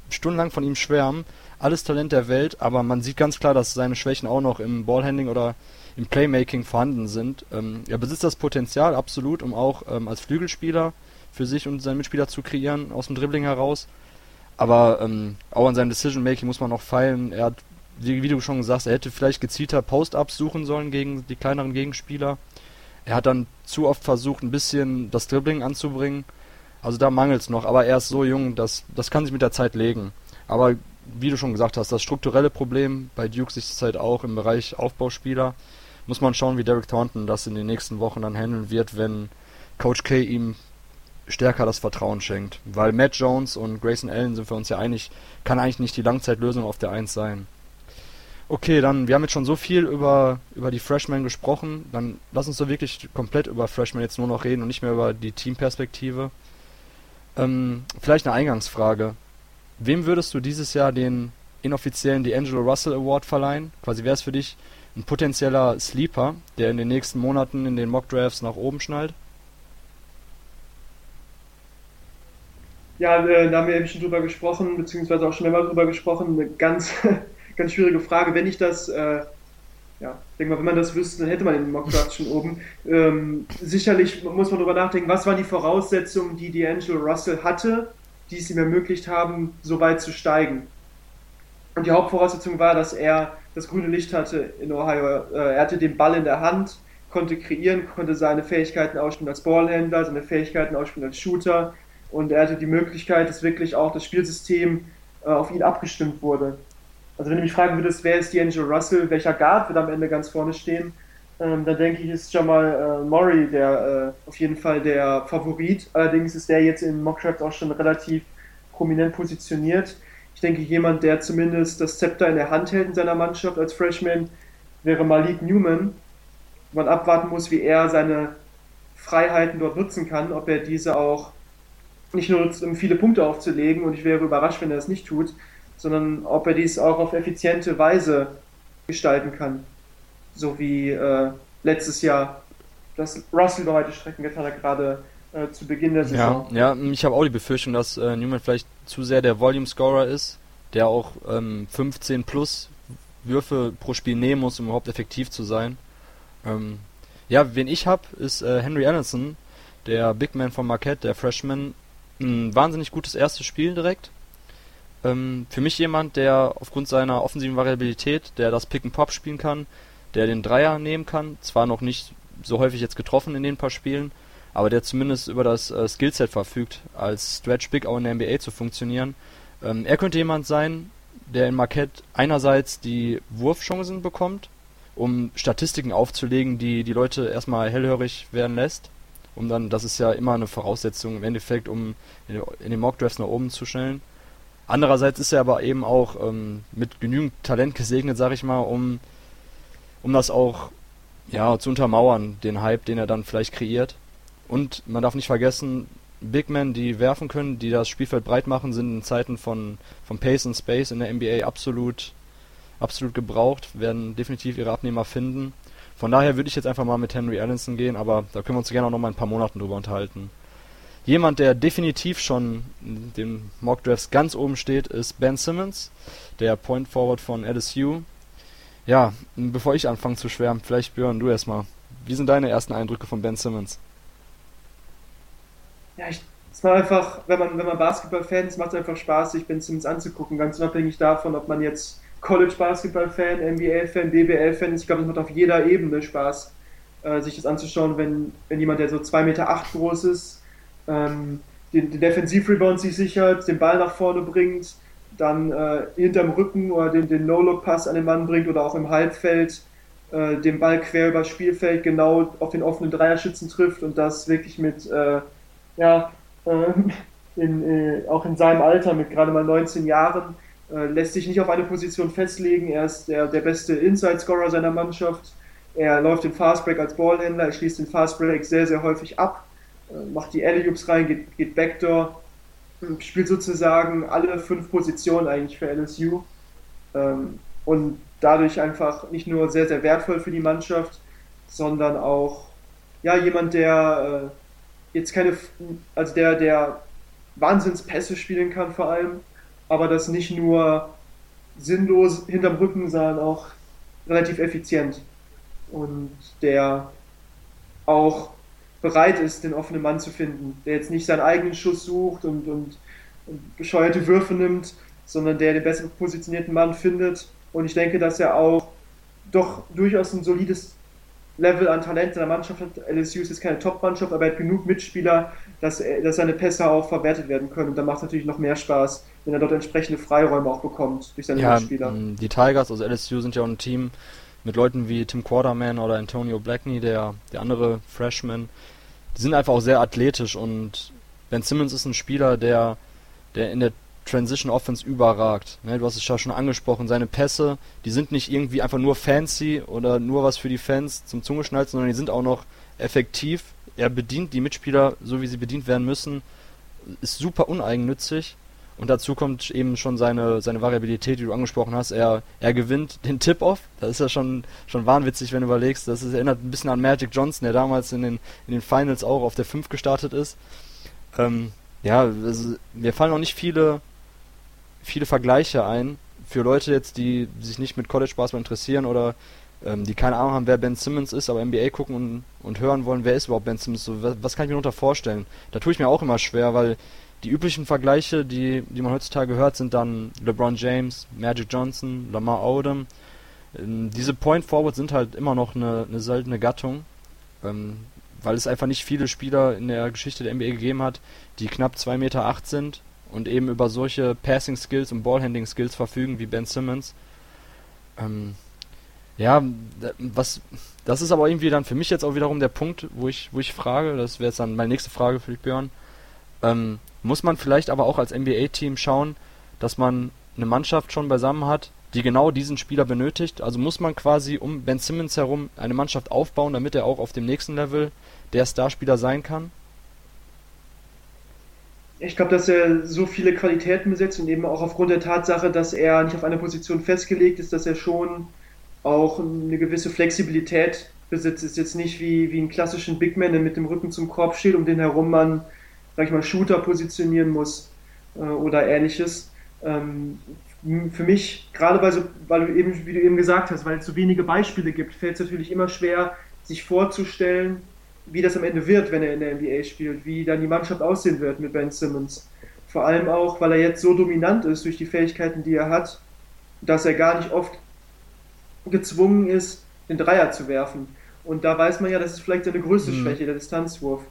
stundenlang von ihm schwärmen. Alles Talent der Welt, aber man sieht ganz klar, dass seine Schwächen auch noch im Ballhandling oder im Playmaking vorhanden sind. Ähm, er besitzt das Potenzial absolut, um auch ähm, als Flügelspieler für sich und seine Mitspieler zu kreieren aus dem Dribbling heraus. Aber ähm, auch an seinem Decision Making muss man noch feilen. Er hat, wie, wie du schon gesagt, er hätte vielleicht gezielter Post-ups suchen sollen gegen die kleineren Gegenspieler. Er hat dann zu oft versucht, ein bisschen das Dribbling anzubringen. Also da mangelt es noch, aber er ist so jung, dass das kann sich mit der Zeit legen. Aber wie du schon gesagt hast, das strukturelle Problem bei Duke ist halt auch im Bereich Aufbauspieler muss man schauen, wie Derek Thornton das in den nächsten Wochen dann handeln wird, wenn Coach K ihm stärker das Vertrauen schenkt. Weil Matt Jones und Grayson Allen sind für uns ja einig, kann eigentlich nicht die Langzeitlösung auf der 1 sein. Okay, dann, wir haben jetzt schon so viel über, über die Freshmen gesprochen, dann lass uns so wirklich komplett über Freshmen jetzt nur noch reden und nicht mehr über die Teamperspektive. Ähm, vielleicht eine Eingangsfrage. Wem würdest du dieses Jahr den inoffiziellen D'Angelo Russell Award verleihen? Quasi wäre es für dich ein potenzieller Sleeper, der in den nächsten Monaten in den Mock Drafts nach oben schnallt? Ja, äh, da haben wir eben schon drüber gesprochen, beziehungsweise auch schon mehrmals drüber gesprochen. Eine ganz, ganz schwierige Frage. Wenn ich das, äh, ja, denke mal, wenn man das wüsste, dann hätte man den Mock Draft schon oben. Ähm, sicherlich muss man darüber nachdenken, was waren die Voraussetzungen, die D'Angelo Russell hatte, die es ihm ermöglicht haben, so weit zu steigen. Und die Hauptvoraussetzung war, dass er das grüne Licht hatte in Ohio. Äh, er hatte den Ball in der Hand, konnte kreieren, konnte seine Fähigkeiten ausspielen als Ballhändler, seine Fähigkeiten ausspielen als Shooter und er hatte die Möglichkeit, dass wirklich auch das Spielsystem äh, auf ihn abgestimmt wurde. Also wenn du mich fragen würdest, wer ist D'Angelo Russell, welcher Guard wird am Ende ganz vorne stehen, ähm, dann denke ich, ist Jamal äh, Murray der äh, auf jeden Fall der Favorit. Allerdings ist der jetzt in Mockdraft auch schon relativ prominent positioniert. Ich denke, jemand, der zumindest das Zepter in der Hand hält in seiner Mannschaft als Freshman, wäre Malik Newman. Man abwarten muss, wie er seine Freiheiten dort nutzen kann, ob er diese auch nicht nur nutzt, um viele Punkte aufzulegen, und ich wäre überrascht, wenn er das nicht tut, sondern ob er dies auch auf effiziente Weise gestalten kann. So wie äh, letztes Jahr das Russell über weite Strecken getan hat, gerade äh, zu Beginn der Saison. Ja, ja ich habe auch die Befürchtung, dass äh, Newman vielleicht zu sehr der Volume-Scorer ist, der auch ähm, 15 plus Würfe pro Spiel nehmen muss, um überhaupt effektiv zu sein. Ähm, ja, wen ich habe, ist äh, Henry Allison, der Big Man von Marquette, der Freshman. Ein wahnsinnig gutes erstes Spiel direkt. Ähm, für mich jemand, der aufgrund seiner offensiven Variabilität, der das Pick and Pop spielen kann, der den Dreier nehmen kann, zwar noch nicht so häufig jetzt getroffen in den paar Spielen, aber der zumindest über das äh, Skillset verfügt, als Stretch Big auch in der NBA zu funktionieren. Ähm, er könnte jemand sein, der in Marquette einerseits die Wurfchancen bekommt, um Statistiken aufzulegen, die die Leute erstmal hellhörig werden lässt, um dann, das ist ja immer eine Voraussetzung im Endeffekt, um in den Mockdrafts nach oben zu schnellen. Andererseits ist er aber eben auch ähm, mit genügend Talent gesegnet, sag ich mal, um, um das auch ja, zu untermauern, den Hype, den er dann vielleicht kreiert. Und man darf nicht vergessen, Big Men, die werfen können, die das Spielfeld breit machen, sind in Zeiten von, von Pace und Space in der NBA absolut, absolut gebraucht, werden definitiv ihre Abnehmer finden. Von daher würde ich jetzt einfach mal mit Henry Allenson gehen, aber da können wir uns gerne auch noch mal ein paar Monaten drüber unterhalten. Jemand, der definitiv schon in den Mock Drafts ganz oben steht, ist Ben Simmons, der Point Forward von LSU. Ja, bevor ich anfange zu schwärmen, vielleicht Björn, du erstmal. Wie sind deine ersten Eindrücke von Ben Simmons? Ja, ich, es war einfach, wenn man, wenn man Basketball-Fan ist, macht es einfach Spaß, sich Ben Simmons anzugucken, ganz unabhängig davon, ob man jetzt College-Basketball-Fan, NBA-Fan, BBL-Fan ist. Ich glaube, es macht auf jeder Ebene Spaß, äh, sich das anzuschauen, wenn, wenn jemand, der so 2,8 Meter acht groß ist, ähm, den, den Defensiv-Rebound sich sichert, den Ball nach vorne bringt, dann äh, hinterm Rücken oder den, den No-Look-Pass an den Mann bringt oder auch im Halbfeld äh, den Ball quer übers Spielfeld genau auf den offenen Dreierschützen trifft und das wirklich mit, äh, ja, äh, in, äh, auch in seinem Alter mit gerade mal 19 Jahren, äh, lässt sich nicht auf eine Position festlegen. Er ist der, der beste Inside-Scorer seiner Mannschaft. Er läuft den Fastbreak als Ballhändler, er schließt den Fastbreak sehr, sehr häufig ab äh, macht die Alley-Oops rein, geht, geht Backdoor, spielt sozusagen alle fünf Positionen eigentlich für LSU ähm, und dadurch einfach nicht nur sehr, sehr wertvoll für die Mannschaft, sondern auch ja, jemand, der äh, jetzt keine, also der, der Wahnsinnspässe spielen kann vor allem, aber das nicht nur sinnlos hinterm Rücken, sondern auch relativ effizient. Und der auch bereit ist, den offenen Mann zu finden, der jetzt nicht seinen eigenen Schuss sucht und, und, und bescheuerte Würfe nimmt, sondern der den besser positionierten Mann findet. Und ich denke, dass er auch doch durchaus ein solides Level an Talent in der Mannschaft hat. LSU ist jetzt keine Top-Mannschaft, aber er hat genug Mitspieler, dass, dass seine Pässe auch verwertet werden können. Und da macht es natürlich noch mehr Spaß, wenn er dort entsprechende Freiräume auch bekommt durch seine ja, Mitspieler. Die Tigers, also LSU, sind ja auch ein Team mit Leuten wie Tim Quarterman oder Antonio Blackney, der, der andere Freshman, die sind einfach auch sehr athletisch und Ben Simmons ist ein Spieler, der, der in der Transition Offense überragt. Ne, du hast es ja schon angesprochen, seine Pässe, die sind nicht irgendwie einfach nur fancy oder nur was für die Fans zum Zungeschnalzen, sondern die sind auch noch effektiv. Er bedient die Mitspieler so, wie sie bedient werden müssen, ist super uneigennützig und dazu kommt eben schon seine, seine Variabilität, die du angesprochen hast. Er, er gewinnt den Tip-Off. Das ist ja schon, schon wahnwitzig, wenn du überlegst. Das ist, erinnert ein bisschen an Magic Johnson, der damals in den, in den Finals auch auf der 5 gestartet ist. Ähm, ja, also, mir fallen auch nicht viele, viele Vergleiche ein. Für Leute jetzt, die sich nicht mit College Basketball interessieren oder ähm, die keine Ahnung haben, wer Ben Simmons ist, aber NBA gucken und, und hören wollen, wer ist überhaupt Ben Simmons? So, was, was kann ich mir darunter vorstellen? Da tue ich mir auch immer schwer, weil die üblichen Vergleiche, die, die man heutzutage hört, sind dann LeBron James, Magic Johnson, Lamar Odom. Ähm, diese Point Forwards sind halt immer noch eine, eine seltene Gattung, ähm, weil es einfach nicht viele Spieler in der Geschichte der NBA gegeben hat, die knapp 2,8 Meter acht sind und eben über solche Passing Skills und Ballhandling Skills verfügen wie Ben Simmons. Ähm, ja, was, das ist aber irgendwie dann für mich jetzt auch wiederum der Punkt, wo ich, wo ich frage, das wäre jetzt dann meine nächste Frage für dich, Björn. Ähm, muss man vielleicht aber auch als NBA-Team schauen, dass man eine Mannschaft schon beisammen hat, die genau diesen Spieler benötigt. Also muss man quasi um Ben Simmons herum eine Mannschaft aufbauen, damit er auch auf dem nächsten Level der Starspieler sein kann? Ich glaube, dass er so viele Qualitäten besitzt und eben auch aufgrund der Tatsache, dass er nicht auf eine Position festgelegt ist, dass er schon auch eine gewisse Flexibilität besitzt. Ist jetzt nicht wie, wie ein klassischen Big Man, der mit dem Rücken zum Korb steht, um den herum man sag ich mal, Shooter positionieren muss äh, oder ähnliches. Ähm, für mich, gerade weil, so, weil du eben, wie du eben gesagt hast, weil es so wenige Beispiele gibt, fällt es natürlich immer schwer, sich vorzustellen, wie das am Ende wird, wenn er in der NBA spielt, wie dann die Mannschaft aussehen wird mit Ben Simmons. Vor allem auch, weil er jetzt so dominant ist durch die Fähigkeiten, die er hat, dass er gar nicht oft gezwungen ist, den Dreier zu werfen. Und da weiß man ja, das ist vielleicht seine größte mhm. Schwäche, der Distanzwurf.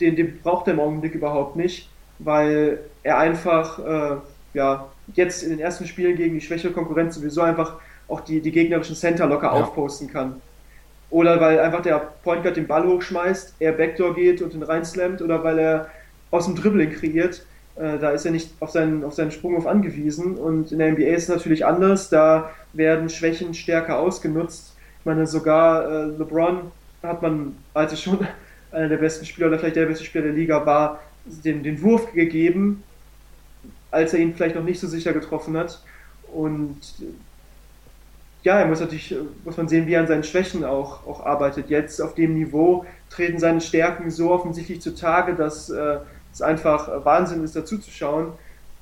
Den, den braucht er im Augenblick überhaupt nicht, weil er einfach äh, ja, jetzt in den ersten Spielen gegen die schwächere Konkurrenz sowieso einfach auch die, die gegnerischen Center locker ja. aufposten kann. Oder weil einfach der Point Guard den Ball hochschmeißt, er Backdoor geht und den reinslammt, oder weil er aus dem Dribbling kreiert. Äh, da ist er nicht auf seinen, auf seinen Sprung auf angewiesen. Und in der NBA ist es natürlich anders. Da werden Schwächen stärker ausgenutzt. Ich meine, sogar äh, LeBron hat man, als er schon einer der besten Spieler oder vielleicht der beste Spieler der Liga war, den, den Wurf gegeben, als er ihn vielleicht noch nicht so sicher getroffen hat. Und ja, er muss natürlich, muss man sehen, wie er an seinen Schwächen auch, auch arbeitet. Jetzt auf dem Niveau treten seine Stärken so offensichtlich zutage, dass äh, es einfach Wahnsinn ist, dazu zu schauen.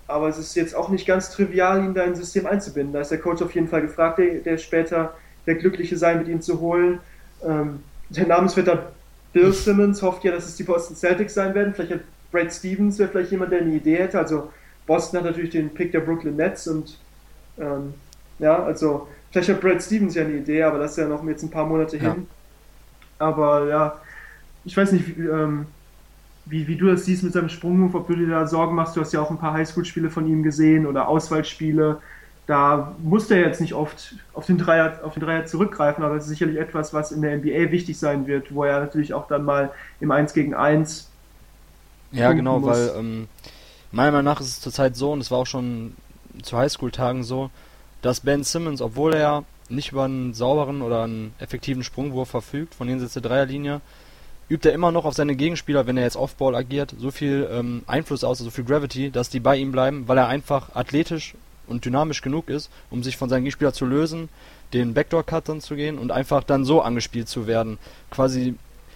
Aber es ist jetzt auch nicht ganz trivial, ihn da ins System einzubinden. Da ist der Coach auf jeden Fall gefragt, der, der später der Glückliche sein, mit ihm zu holen. Ähm, der Namensvetter Bill Simmons hofft ja, dass es die Boston Celtics sein werden. Vielleicht hat Brad Stevens wäre vielleicht jemand, der eine Idee hätte. Also Boston hat natürlich den Pick der Brooklyn Nets und ähm, ja, also Vielleicht hat Brad Stevens ja eine Idee, aber das ist ja noch jetzt ein paar Monate ja. hin. Aber ja, ich weiß nicht, ähm, wie, wie du das siehst mit seinem Sprungmove, ob du dir da Sorgen machst. Du hast ja auch ein paar Highschool-Spiele von ihm gesehen oder Auswahlspiele. Da muss er jetzt nicht oft auf den, Dreier, auf den Dreier zurückgreifen, aber es ist sicherlich etwas, was in der NBA wichtig sein wird, wo er natürlich auch dann mal im 1 gegen 1. Ja, genau, muss. weil ähm, meiner Meinung nach ist es zurzeit so, und es war auch schon zu Highschool-Tagen so, dass Ben Simmons, obwohl er nicht über einen sauberen oder einen effektiven Sprungwurf verfügt von jenseits der Dreierlinie, übt er immer noch auf seine Gegenspieler, wenn er jetzt Offball agiert, so viel ähm, Einfluss aus, so viel Gravity, dass die bei ihm bleiben, weil er einfach athletisch und dynamisch genug ist, um sich von seinen Gegenspielern zu lösen, den Backdoor-Cut dann zu gehen und einfach dann so angespielt zu werden. Quasi,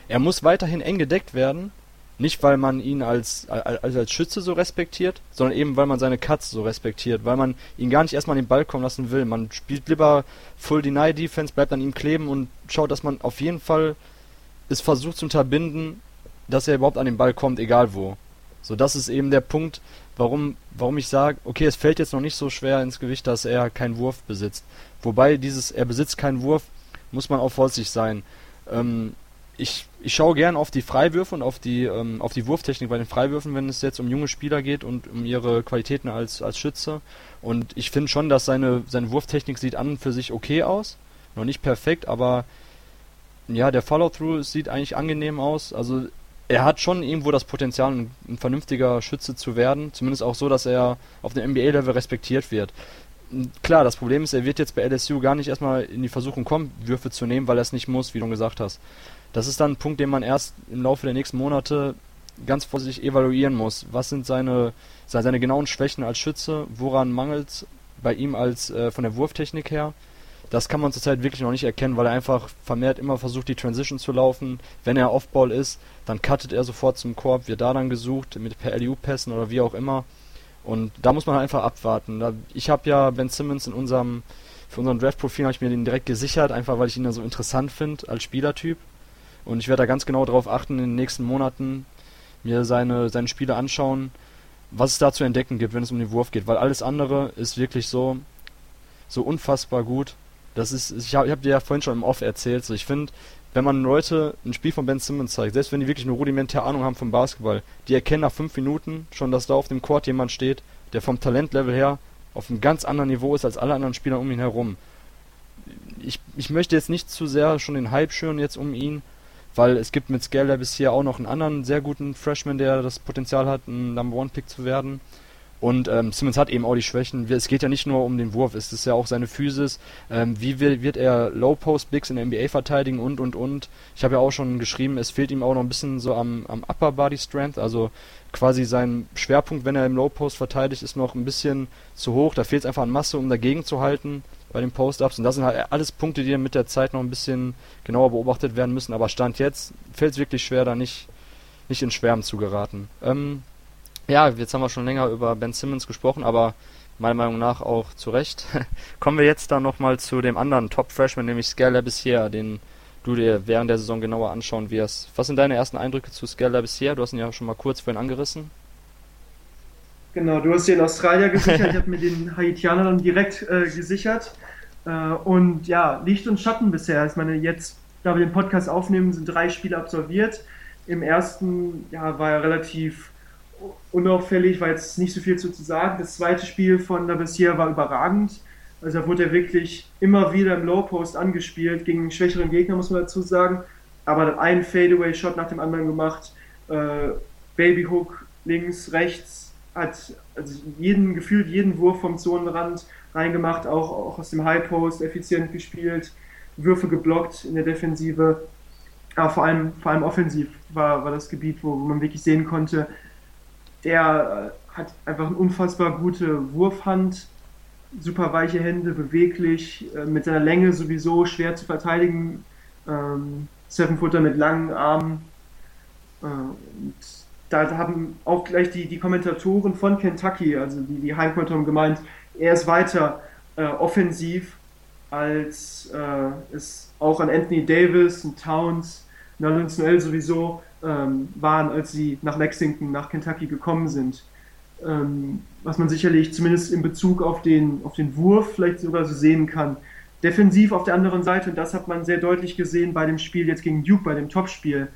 er muss weiterhin eng gedeckt werden, nicht, weil man ihn als, als, als Schütze so respektiert, sondern eben, weil man seine Cuts so respektiert, weil man ihn gar nicht erstmal an den Ball kommen lassen will. Man spielt lieber Full Deny Defense, bleibt an ihm kleben und schaut, dass man auf jeden Fall es versucht zu unterbinden, dass er überhaupt an den Ball kommt, egal wo. So, das ist eben der Punkt, warum, warum ich sage, okay, es fällt jetzt noch nicht so schwer ins Gewicht, dass er keinen Wurf besitzt. Wobei dieses, er besitzt keinen Wurf, muss man auch vorsichtig sein. Ähm, ich, ich schaue gern auf die Freiwürfe und auf die, ähm, auf die Wurftechnik bei den Freiwürfen, wenn es jetzt um junge Spieler geht und um ihre Qualitäten als, als Schütze. Und ich finde schon, dass seine, seine Wurftechnik sieht an und für sich okay aus. Noch nicht perfekt, aber ja, der Follow-through sieht eigentlich angenehm aus. Also er hat schon irgendwo das Potenzial, ein, ein vernünftiger Schütze zu werden. Zumindest auch so, dass er auf dem NBA-Level respektiert wird klar, das Problem ist, er wird jetzt bei LSU gar nicht erstmal in die Versuchung kommen, Würfe zu nehmen, weil er es nicht muss, wie du gesagt hast. Das ist dann ein Punkt, den man erst im Laufe der nächsten Monate ganz vorsichtig evaluieren muss. Was sind seine, seine genauen Schwächen als Schütze? Woran mangelt es bei ihm als äh, von der Wurftechnik her? Das kann man zurzeit wirklich noch nicht erkennen, weil er einfach vermehrt immer versucht, die Transition zu laufen. Wenn er Offball ist, dann cuttet er sofort zum Korb, wird da dann gesucht, mit per LU-Pässen oder wie auch immer. Und da muss man einfach abwarten. ich habe ja Ben Simmons in unserem, für unseren Draft-Profil habe ich mir den direkt gesichert, einfach weil ich ihn da so interessant finde als Spielertyp. Und ich werde da ganz genau darauf achten, in den nächsten Monaten mir seine, seine Spiele anschauen, was es da zu entdecken gibt, wenn es um den Wurf geht. Weil alles andere ist wirklich so, so unfassbar gut. Das ist, ich habe hab dir ja vorhin schon im Off erzählt, so ich finde, wenn man Leute ein Spiel von Ben Simmons zeigt, selbst wenn die wirklich eine rudimentäre Ahnung haben vom Basketball, die erkennen nach fünf Minuten schon, dass da auf dem Court jemand steht, der vom Talentlevel her auf einem ganz anderen Niveau ist als alle anderen Spieler um ihn herum. Ich, ich möchte jetzt nicht zu sehr schon den Hype schüren jetzt um ihn, weil es gibt mit Scaler bisher auch noch einen anderen sehr guten Freshman, der das Potenzial hat, ein Number One Pick zu werden. Und ähm, Simmons hat eben auch die Schwächen. Es geht ja nicht nur um den Wurf, es ist ja auch seine Physis. Ähm, wie will, wird er Low Post Bigs in der NBA verteidigen und und und. Ich habe ja auch schon geschrieben, es fehlt ihm auch noch ein bisschen so am, am Upper Body Strength, also quasi sein Schwerpunkt, wenn er im Low Post verteidigt, ist noch ein bisschen zu hoch. Da fehlt es einfach an Masse, um dagegen zu halten bei den Post-Ups. Und das sind halt alles Punkte, die mit der Zeit noch ein bisschen genauer beobachtet werden müssen. Aber Stand jetzt fällt es wirklich schwer, da nicht, nicht in Schwärmen zu geraten. Ähm, ja, jetzt haben wir schon länger über Ben Simmons gesprochen, aber meiner Meinung nach auch zu Recht. Kommen wir jetzt dann nochmal zu dem anderen Top-Freshman, nämlich Scalar bisher, den du dir während der Saison genauer anschauen wirst. Was sind deine ersten Eindrücke zu Scalar bisher? Du hast ihn ja schon mal kurz vorhin angerissen. Genau, du hast den Australier gesichert, ich habe mir den Haitianer dann direkt äh, gesichert. Äh, und ja, Licht und Schatten bisher. Ich meine, jetzt da wir den Podcast aufnehmen, sind drei Spiele absolviert. Im ersten ja, war er relativ unauffällig, war jetzt nicht so viel zu, zu sagen. Das zweite Spiel von Labissiere war überragend. Also da wurde er wirklich immer wieder im Low Post angespielt, gegen einen schwächeren Gegner, muss man dazu sagen. Aber dann einen Fadeaway-Shot nach dem anderen gemacht. Äh, Babyhook links, rechts, hat also jeden, gefühlt jeden Wurf vom Zonenrand reingemacht, auch, auch aus dem High Post effizient gespielt, Würfe geblockt in der Defensive. Aber vor allem, vor allem offensiv war, war das Gebiet, wo, man wirklich sehen konnte, der äh, hat einfach eine unfassbar gute Wurfhand, super weiche Hände, beweglich, äh, mit seiner Länge sowieso schwer zu verteidigen. Ähm, Seven-Footer mit langen Armen. Äh, und da haben auch gleich die, die Kommentatoren von Kentucky, also die, die Heimkommentatoren gemeint, er ist weiter äh, offensiv, als äh, es auch an Anthony Davis und Towns, Nolens Noel sowieso ähm, waren, als sie nach Lexington, nach Kentucky gekommen sind. Ähm, was man sicherlich zumindest in Bezug auf den, auf den Wurf vielleicht sogar so sehen kann. Defensiv auf der anderen Seite, und das hat man sehr deutlich gesehen bei dem Spiel jetzt gegen Duke, bei dem Topspiel.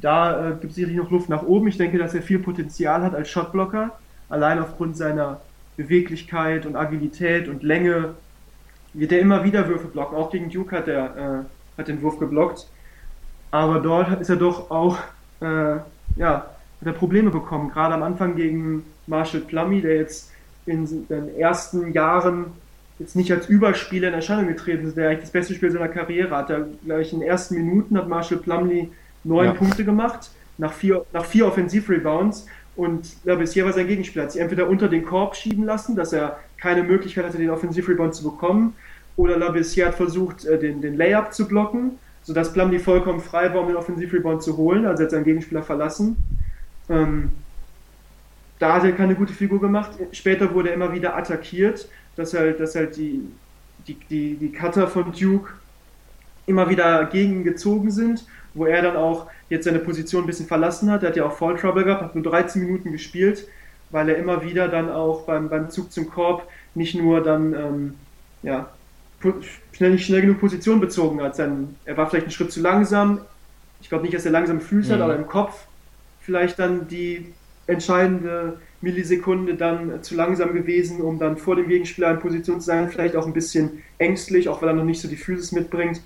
Da äh, gibt es sicherlich noch Luft nach oben. Ich denke, dass er viel Potenzial hat als Shotblocker, allein aufgrund seiner Beweglichkeit und Agilität und Länge wird er immer wieder Würfe blocken. Auch gegen Duke hat er äh, hat den Wurf geblockt. Aber dort ist er doch auch äh, ja, hat er Probleme bekommen. Gerade am Anfang gegen Marshall Plummy, der jetzt in den ersten Jahren jetzt nicht als Überspieler in Erscheinung getreten ist, der eigentlich das beste Spiel seiner Karriere hat. Gleich in den ersten Minuten hat Marshall Plumley neun ja. Punkte gemacht, nach vier, nach vier Offensivrebounds. Und ja, bisher war sein Gegenspieler, hat sich entweder unter den Korb schieben lassen, dass er keine Möglichkeit hatte, den Offensivrebound zu bekommen, oder Labissier hat versucht, äh, den, den Layup zu blocken, sodass Plumlee vollkommen frei war, um den Offensivrebound zu holen, also er hat seinen Gegenspieler verlassen. Ähm, da hat er keine gute Figur gemacht. Später wurde er immer wieder attackiert, dass halt, dass halt die, die, die, die Cutter von Duke immer wieder gegengezogen sind, wo er dann auch jetzt seine Position ein bisschen verlassen hat. Er hat ja auch Fall Trouble gehabt, hat nur 13 Minuten gespielt, weil er immer wieder dann auch beim, beim Zug zum Korb nicht nur dann ähm, ja, schnell nicht schnell genug Position bezogen hat. Sein, er war vielleicht einen Schritt zu langsam. Ich glaube nicht, dass er langsam Füße mhm. hat, aber im Kopf vielleicht dann die entscheidende Millisekunde dann zu langsam gewesen, um dann vor dem Gegenspieler in Position zu sein. Vielleicht auch ein bisschen ängstlich, auch weil er noch nicht so die Physis mitbringt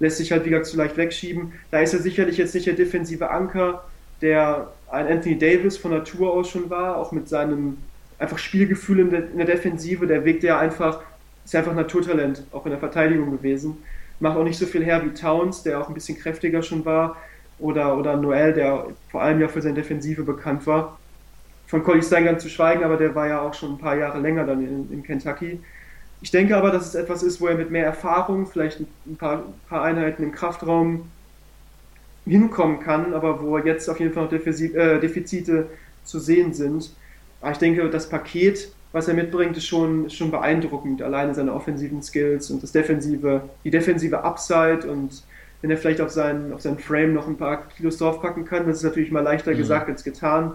lässt sich halt, wie gesagt, zu leicht wegschieben. Da ist er sicherlich jetzt nicht der defensive Anker, der ein Anthony Davis von Natur aus schon war, auch mit seinem einfach Spielgefühl in der, in der Defensive. Der Weg, der einfach, ist einfach Naturtalent, auch in der Verteidigung gewesen. Macht auch nicht so viel her wie Towns, der auch ein bisschen kräftiger schon war. Oder, oder Noel, der vor allem ja für seine Defensive bekannt war. Von Collie Steingart zu schweigen, aber der war ja auch schon ein paar Jahre länger dann in, in Kentucky. Ich denke aber, dass es etwas ist, wo er mit mehr Erfahrung, vielleicht ein paar, paar Einheiten im Kraftraum hinkommen kann, aber wo jetzt auf jeden Fall noch äh, Defizite zu sehen sind. Aber ich denke, das Paket, was er mitbringt, ist schon, ist schon beeindruckend. Alleine seine offensiven Skills und das defensive, die defensive Upside und wenn er vielleicht auf seinen, auf seinen Frame noch ein paar Kilos draufpacken kann, das ist natürlich mal leichter mhm. gesagt als getan.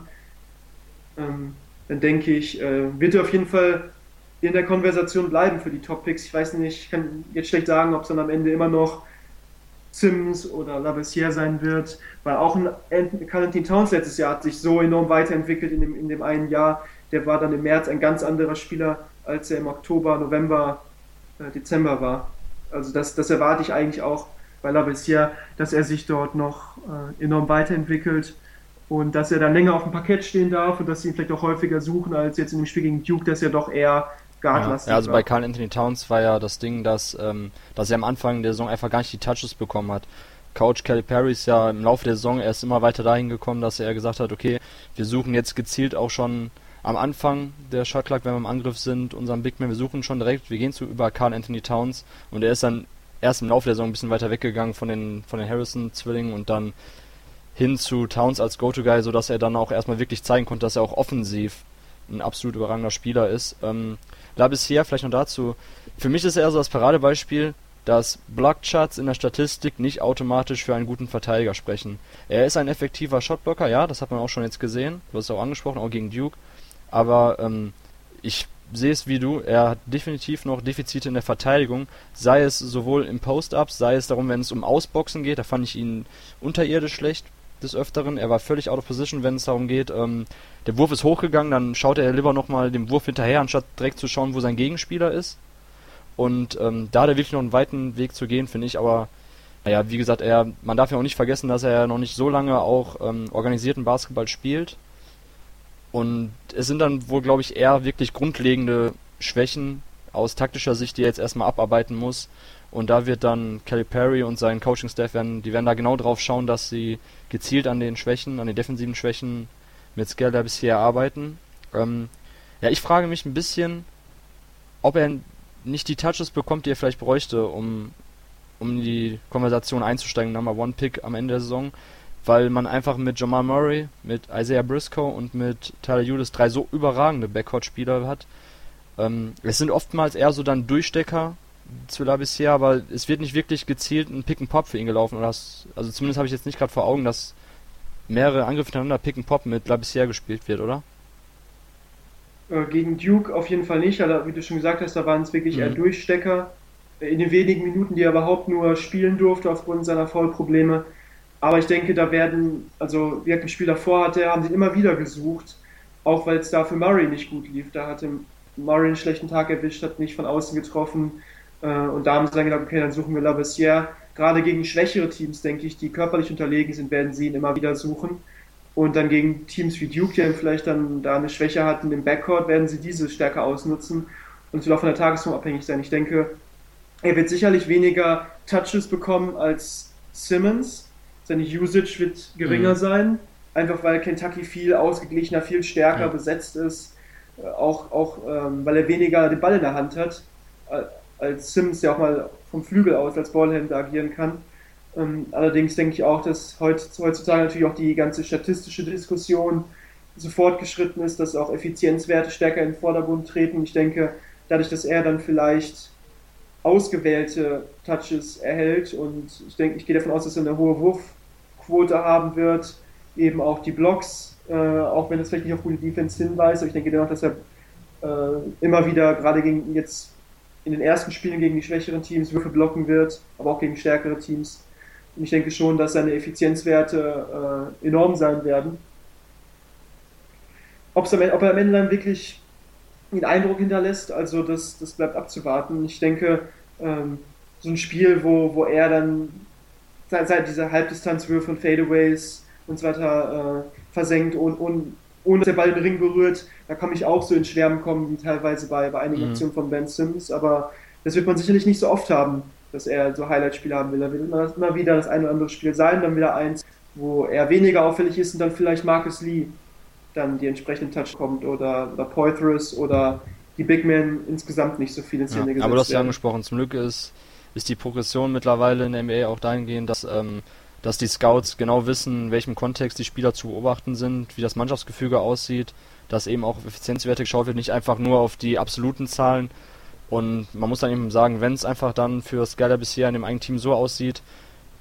Ähm, dann denke ich, äh, wird er auf jeden Fall in der Konversation bleiben für die Top-Picks. Ich weiß nicht, ich kann jetzt schlecht sagen, ob es dann am Ende immer noch Sims oder Labissiere sein wird, weil auch ein Valentin Towns letztes Jahr hat sich so enorm weiterentwickelt in dem, in dem einen Jahr. Der war dann im März ein ganz anderer Spieler, als er im Oktober, November, äh, Dezember war. Also das, das erwarte ich eigentlich auch bei Labissiere, dass er sich dort noch äh, enorm weiterentwickelt und dass er dann länger auf dem Parkett stehen darf und dass sie ihn vielleicht auch häufiger suchen als jetzt in dem Spiel gegen Duke, das ja doch eher guardlastig ja, also bei Carl Anthony Towns war ja das Ding, dass, ähm, dass er am Anfang der Saison einfach gar nicht die Touches bekommen hat. Coach Kelly Perry ist ja im Laufe der Saison erst immer weiter dahin gekommen, dass er gesagt hat, okay, wir suchen jetzt gezielt auch schon am Anfang der Shot Clock, wenn wir im Angriff sind, unseren Big Man, wir suchen schon direkt, wir gehen zu über Carl Anthony Towns und er ist dann erst im Laufe der Saison ein bisschen weiter weggegangen von den, von den Harrison-Zwillingen und dann hin zu Towns als Go-To-Guy, sodass er dann auch erstmal wirklich zeigen konnte, dass er auch offensiv ein absolut überragender Spieler ist. Ähm, La bisher, vielleicht noch dazu, für mich ist er so das Paradebeispiel, dass Blockcharts in der Statistik nicht automatisch für einen guten Verteidiger sprechen. Er ist ein effektiver Shotblocker, ja, das hat man auch schon jetzt gesehen, du hast es auch angesprochen, auch gegen Duke, aber ähm, ich sehe es wie du, er hat definitiv noch Defizite in der Verteidigung, sei es sowohl im Post-Ups, sei es darum, wenn es um Ausboxen geht, da fand ich ihn unterirdisch schlecht des Öfteren. Er war völlig out of position, wenn es darum geht, ähm, der Wurf ist hochgegangen, dann schaut er lieber nochmal dem Wurf hinterher, anstatt direkt zu schauen, wo sein Gegenspieler ist. Und ähm, da hat er wirklich noch einen weiten Weg zu gehen, finde ich, aber naja, wie gesagt, er, man darf ja auch nicht vergessen, dass er ja noch nicht so lange auch ähm, organisierten Basketball spielt. Und es sind dann wohl, glaube ich, eher wirklich grundlegende Schwächen aus taktischer Sicht, die er jetzt erstmal abarbeiten muss. Und da wird dann Kelly Perry und sein Coaching-Staff werden, die werden da genau drauf schauen, dass sie gezielt an den Schwächen, an den defensiven Schwächen mit Skelder bisher arbeiten. Ähm, ja, ich frage mich ein bisschen, ob er nicht die Touches bekommt, die er vielleicht bräuchte, um, um in die Konversation einzusteigen, Number One Pick am Ende der Saison, weil man einfach mit Jamal Murray, mit Isaiah Briscoe und mit Tyler Eulis drei so überragende Backcourt-Spieler hat. Ähm, es sind oftmals eher so dann Durchstecker, Zwiller bisher, aber es wird nicht wirklich gezielt ein Pick and Pop für ihn gelaufen. Oder hast, also zumindest habe ich jetzt nicht gerade vor Augen, dass mehrere Angriffe hintereinander Pick and Pop mit Labissière gespielt wird, oder? Äh, gegen Duke auf jeden Fall nicht, also, wie du schon gesagt hast, da waren es wirklich mhm. eher Durchstecker. In den wenigen Minuten, die er überhaupt nur spielen durfte aufgrund seiner Foulprobleme. Aber ich denke, da werden, also wie er im Spiel davor hatte, haben sie immer wieder gesucht, auch weil es da für Murray nicht gut lief. Da hatte Murray einen schlechten Tag erwischt, hat nicht von außen getroffen. Äh, und da haben sie dann gedacht, okay, dann suchen wir Labissière. Gerade gegen schwächere Teams, denke ich, die körperlich unterlegen sind, werden sie ihn immer wieder suchen. Und dann gegen Teams wie Duke, die vielleicht dann da eine Schwäche hatten im Backcourt, werden sie diese stärker ausnutzen und es wird auch von der Tagesform abhängig sein. Ich denke, er wird sicherlich weniger Touches bekommen als Simmons. Seine Usage wird geringer mhm. sein, einfach weil Kentucky viel ausgeglichener, viel stärker ja. besetzt ist, äh, auch, auch ähm, weil er weniger den Ball in der Hand hat äh, als Sims, der auch mal vom Flügel aus als Ballhändler agieren kann. Ähm, allerdings denke ich auch, dass heutzutage natürlich auch die ganze statistische Diskussion so fortgeschritten ist, dass auch Effizienzwerte stärker in den Vordergrund treten. Ich denke, dadurch, dass er dann vielleicht ausgewählte Touches erhält und ich denke, ich gehe davon aus, dass er eine hohe Wurfquote haben wird, eben auch die Blocks, äh, auch wenn es vielleicht nicht auf gute Defense hinweist, aber ich denke dennoch, dass er äh, immer wieder, gerade gegen jetzt in den ersten Spielen gegen die schwächeren Teams Würfe blocken wird, aber auch gegen stärkere Teams. Und ich denke schon, dass seine Effizienzwerte äh, enorm sein werden. Ob's am, ob er am Ende dann wirklich einen Eindruck hinterlässt, also das, das bleibt abzuwarten. Ich denke, ähm, so ein Spiel, wo, wo er dann seit dieser Halbdistanzwürfe und Fadeaways und so weiter äh, versenkt und, und ohne dass der Ball den Ring berührt, da kann ich auch so ins Schwärmen kommen, wie teilweise bei, bei einigen mhm. Aktionen von Ben Sims, aber das wird man sicherlich nicht so oft haben, dass er so Highlight-Spiele haben will. Da wird immer, immer wieder das eine oder andere Spiel sein, dann wieder eins, wo er weniger auffällig ist und dann vielleicht Marcus Lee dann die entsprechenden Touch kommt oder, oder Poitras oder die Big Men insgesamt nicht so viel in Szene ja, gesetzt Aber du hast ja angesprochen, zum Glück ist, ist die Progression mittlerweile in der NBA auch dahingehend, dass ähm, dass die Scouts genau wissen, in welchem Kontext die Spieler zu beobachten sind, wie das Mannschaftsgefüge aussieht, dass eben auch Effizienzwerte geschaut wird, nicht einfach nur auf die absoluten Zahlen. Und man muss dann eben sagen, wenn es einfach dann für Skyler bisher in dem eigenen Team so aussieht,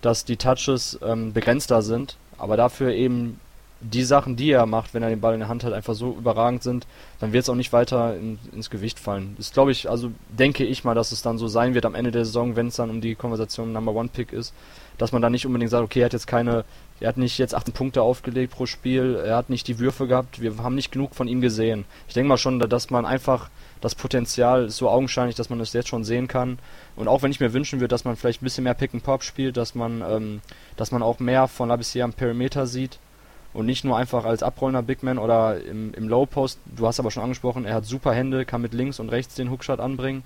dass die Touches ähm, begrenzter sind, aber dafür eben die Sachen, die er macht, wenn er den Ball in der Hand hat, einfach so überragend sind, dann wird es auch nicht weiter in, ins Gewicht fallen. Das glaube ich, also denke ich mal, dass es dann so sein wird am Ende der Saison, wenn es dann um die Konversation Number One Pick ist, dass man da nicht unbedingt sagt, okay, er hat jetzt keine, er hat nicht jetzt 18 Punkte aufgelegt pro Spiel, er hat nicht die Würfe gehabt, wir haben nicht genug von ihm gesehen. Ich denke mal schon, dass man einfach das Potenzial ist so augenscheinlich, dass man es das jetzt schon sehen kann. Und auch wenn ich mir wünschen würde, dass man vielleicht ein bisschen mehr Pick and Pop spielt, dass man, ähm, dass man auch mehr von Labissier am Perimeter sieht, und nicht nur einfach als abrollender Big Man oder im, im Low Post. Du hast aber schon angesprochen, er hat super Hände, kann mit links und rechts den Hookshot anbringen.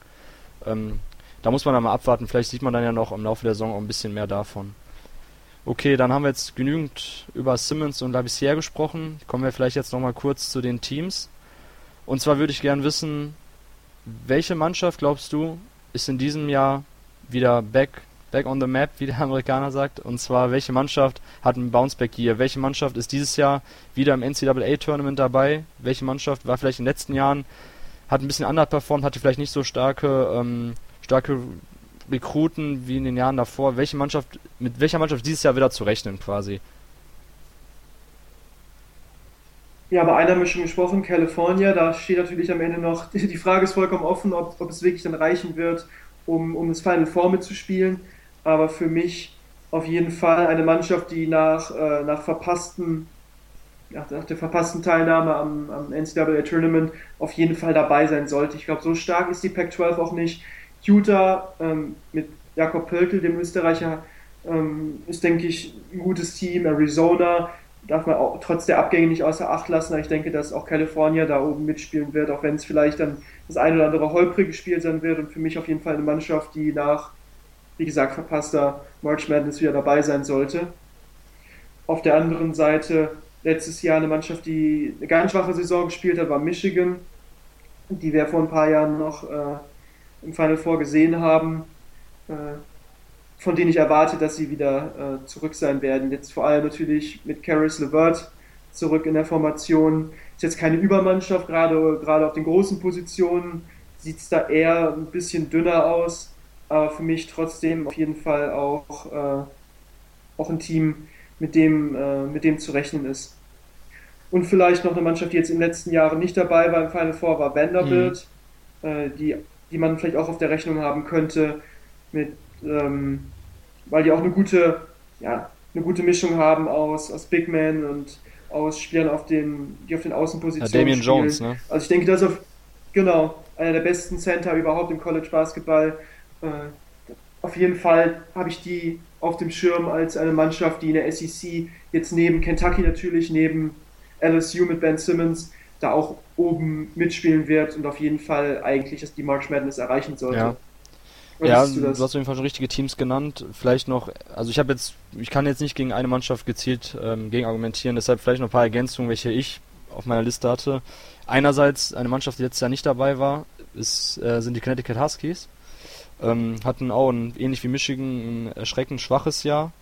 Ähm, da muss man dann mal abwarten. Vielleicht sieht man dann ja noch im Laufe der Saison auch ein bisschen mehr davon. Okay, dann haben wir jetzt genügend über Simmons und Labissière gesprochen. Kommen wir vielleicht jetzt nochmal kurz zu den Teams. Und zwar würde ich gern wissen, welche Mannschaft glaubst du ist in diesem Jahr wieder back back on the map, wie der Amerikaner sagt. Und zwar, welche Mannschaft hat ein Bounceback Year? Welche Mannschaft ist dieses Jahr wieder im NCAA-Tournament dabei? Welche Mannschaft war vielleicht in den letzten Jahren, hat ein bisschen anders performt, hatte vielleicht nicht so starke, ähm, starke Rekruten wie in den Jahren davor? Welche Mannschaft, mit welcher Mannschaft dieses Jahr wieder zu rechnen quasi? Ja, bei einer Mischung gesprochen, California, da steht natürlich am Ende noch, die Frage ist vollkommen offen, ob, ob es wirklich dann reichen wird, um, um das Final Four mitzuspielen. Aber für mich auf jeden Fall eine Mannschaft, die nach, äh, nach verpassten nach, nach, der verpassten Teilnahme am, am NCAA Tournament auf jeden Fall dabei sein sollte. Ich glaube, so stark ist die Pac-12 auch nicht. Utah ähm, mit Jakob Pölkel, dem Österreicher, ähm, ist, denke ich, ein gutes Team. Arizona darf man auch trotz der Abgänge nicht außer Acht lassen. Aber ich denke, dass auch California da oben mitspielen wird, auch wenn es vielleicht dann das ein oder andere holprige Spiel sein wird. Und für mich auf jeden Fall eine Mannschaft, die nach, wie gesagt, verpasster March Madness wieder dabei sein sollte. Auf der anderen Seite letztes Jahr eine Mannschaft, die eine ganz schwache Saison gespielt hat, war Michigan, die wir vor ein paar Jahren noch äh, im Final Four gesehen haben. Äh, von denen ich erwarte, dass sie wieder äh, zurück sein werden. Jetzt vor allem natürlich mit Caris LeVert zurück in der Formation. Ist jetzt keine Übermannschaft, gerade, gerade auf den großen Positionen sieht es da eher ein bisschen dünner aus, aber für mich trotzdem auf jeden Fall auch, äh, auch ein Team, mit dem, äh, mit dem zu rechnen ist. Und vielleicht noch eine Mannschaft, die jetzt in den letzten Jahren nicht dabei war im Final Four, war Vanderbilt, mhm. äh, die, die man vielleicht auch auf der Rechnung haben könnte mit ähm, weil die auch eine gute, ja, eine gute Mischung haben aus, aus Big Men und aus Spielern, auf den, die auf den Außenpositionen ja, Damian spielen. Jones, ne? Also ich denke, das ist auf, genau, einer der besten Center überhaupt im College Basketball. Äh, auf jeden Fall habe ich die auf dem Schirm als eine Mannschaft, die in der SEC jetzt neben Kentucky natürlich, neben LSU mit Ben Simmons, da auch oben mitspielen wird und auf jeden Fall eigentlich die March Madness erreichen sollte. Ja. Ja, du, du, hast auf jeden Fall schon richtige Teams genannt. Vielleicht noch, also ich habe jetzt, ich kann jetzt nicht gegen eine Mannschaft gezielt ähm, gegen argumentieren, deshalb vielleicht noch ein paar Ergänzungen, welche ich auf meiner Liste hatte. Einerseits eine Mannschaft, die letztes Jahr nicht dabei war, ist, äh, sind die Connecticut Huskies. Ähm, hatten auch ein, ähnlich wie Michigan ein erschreckend schwaches Jahr.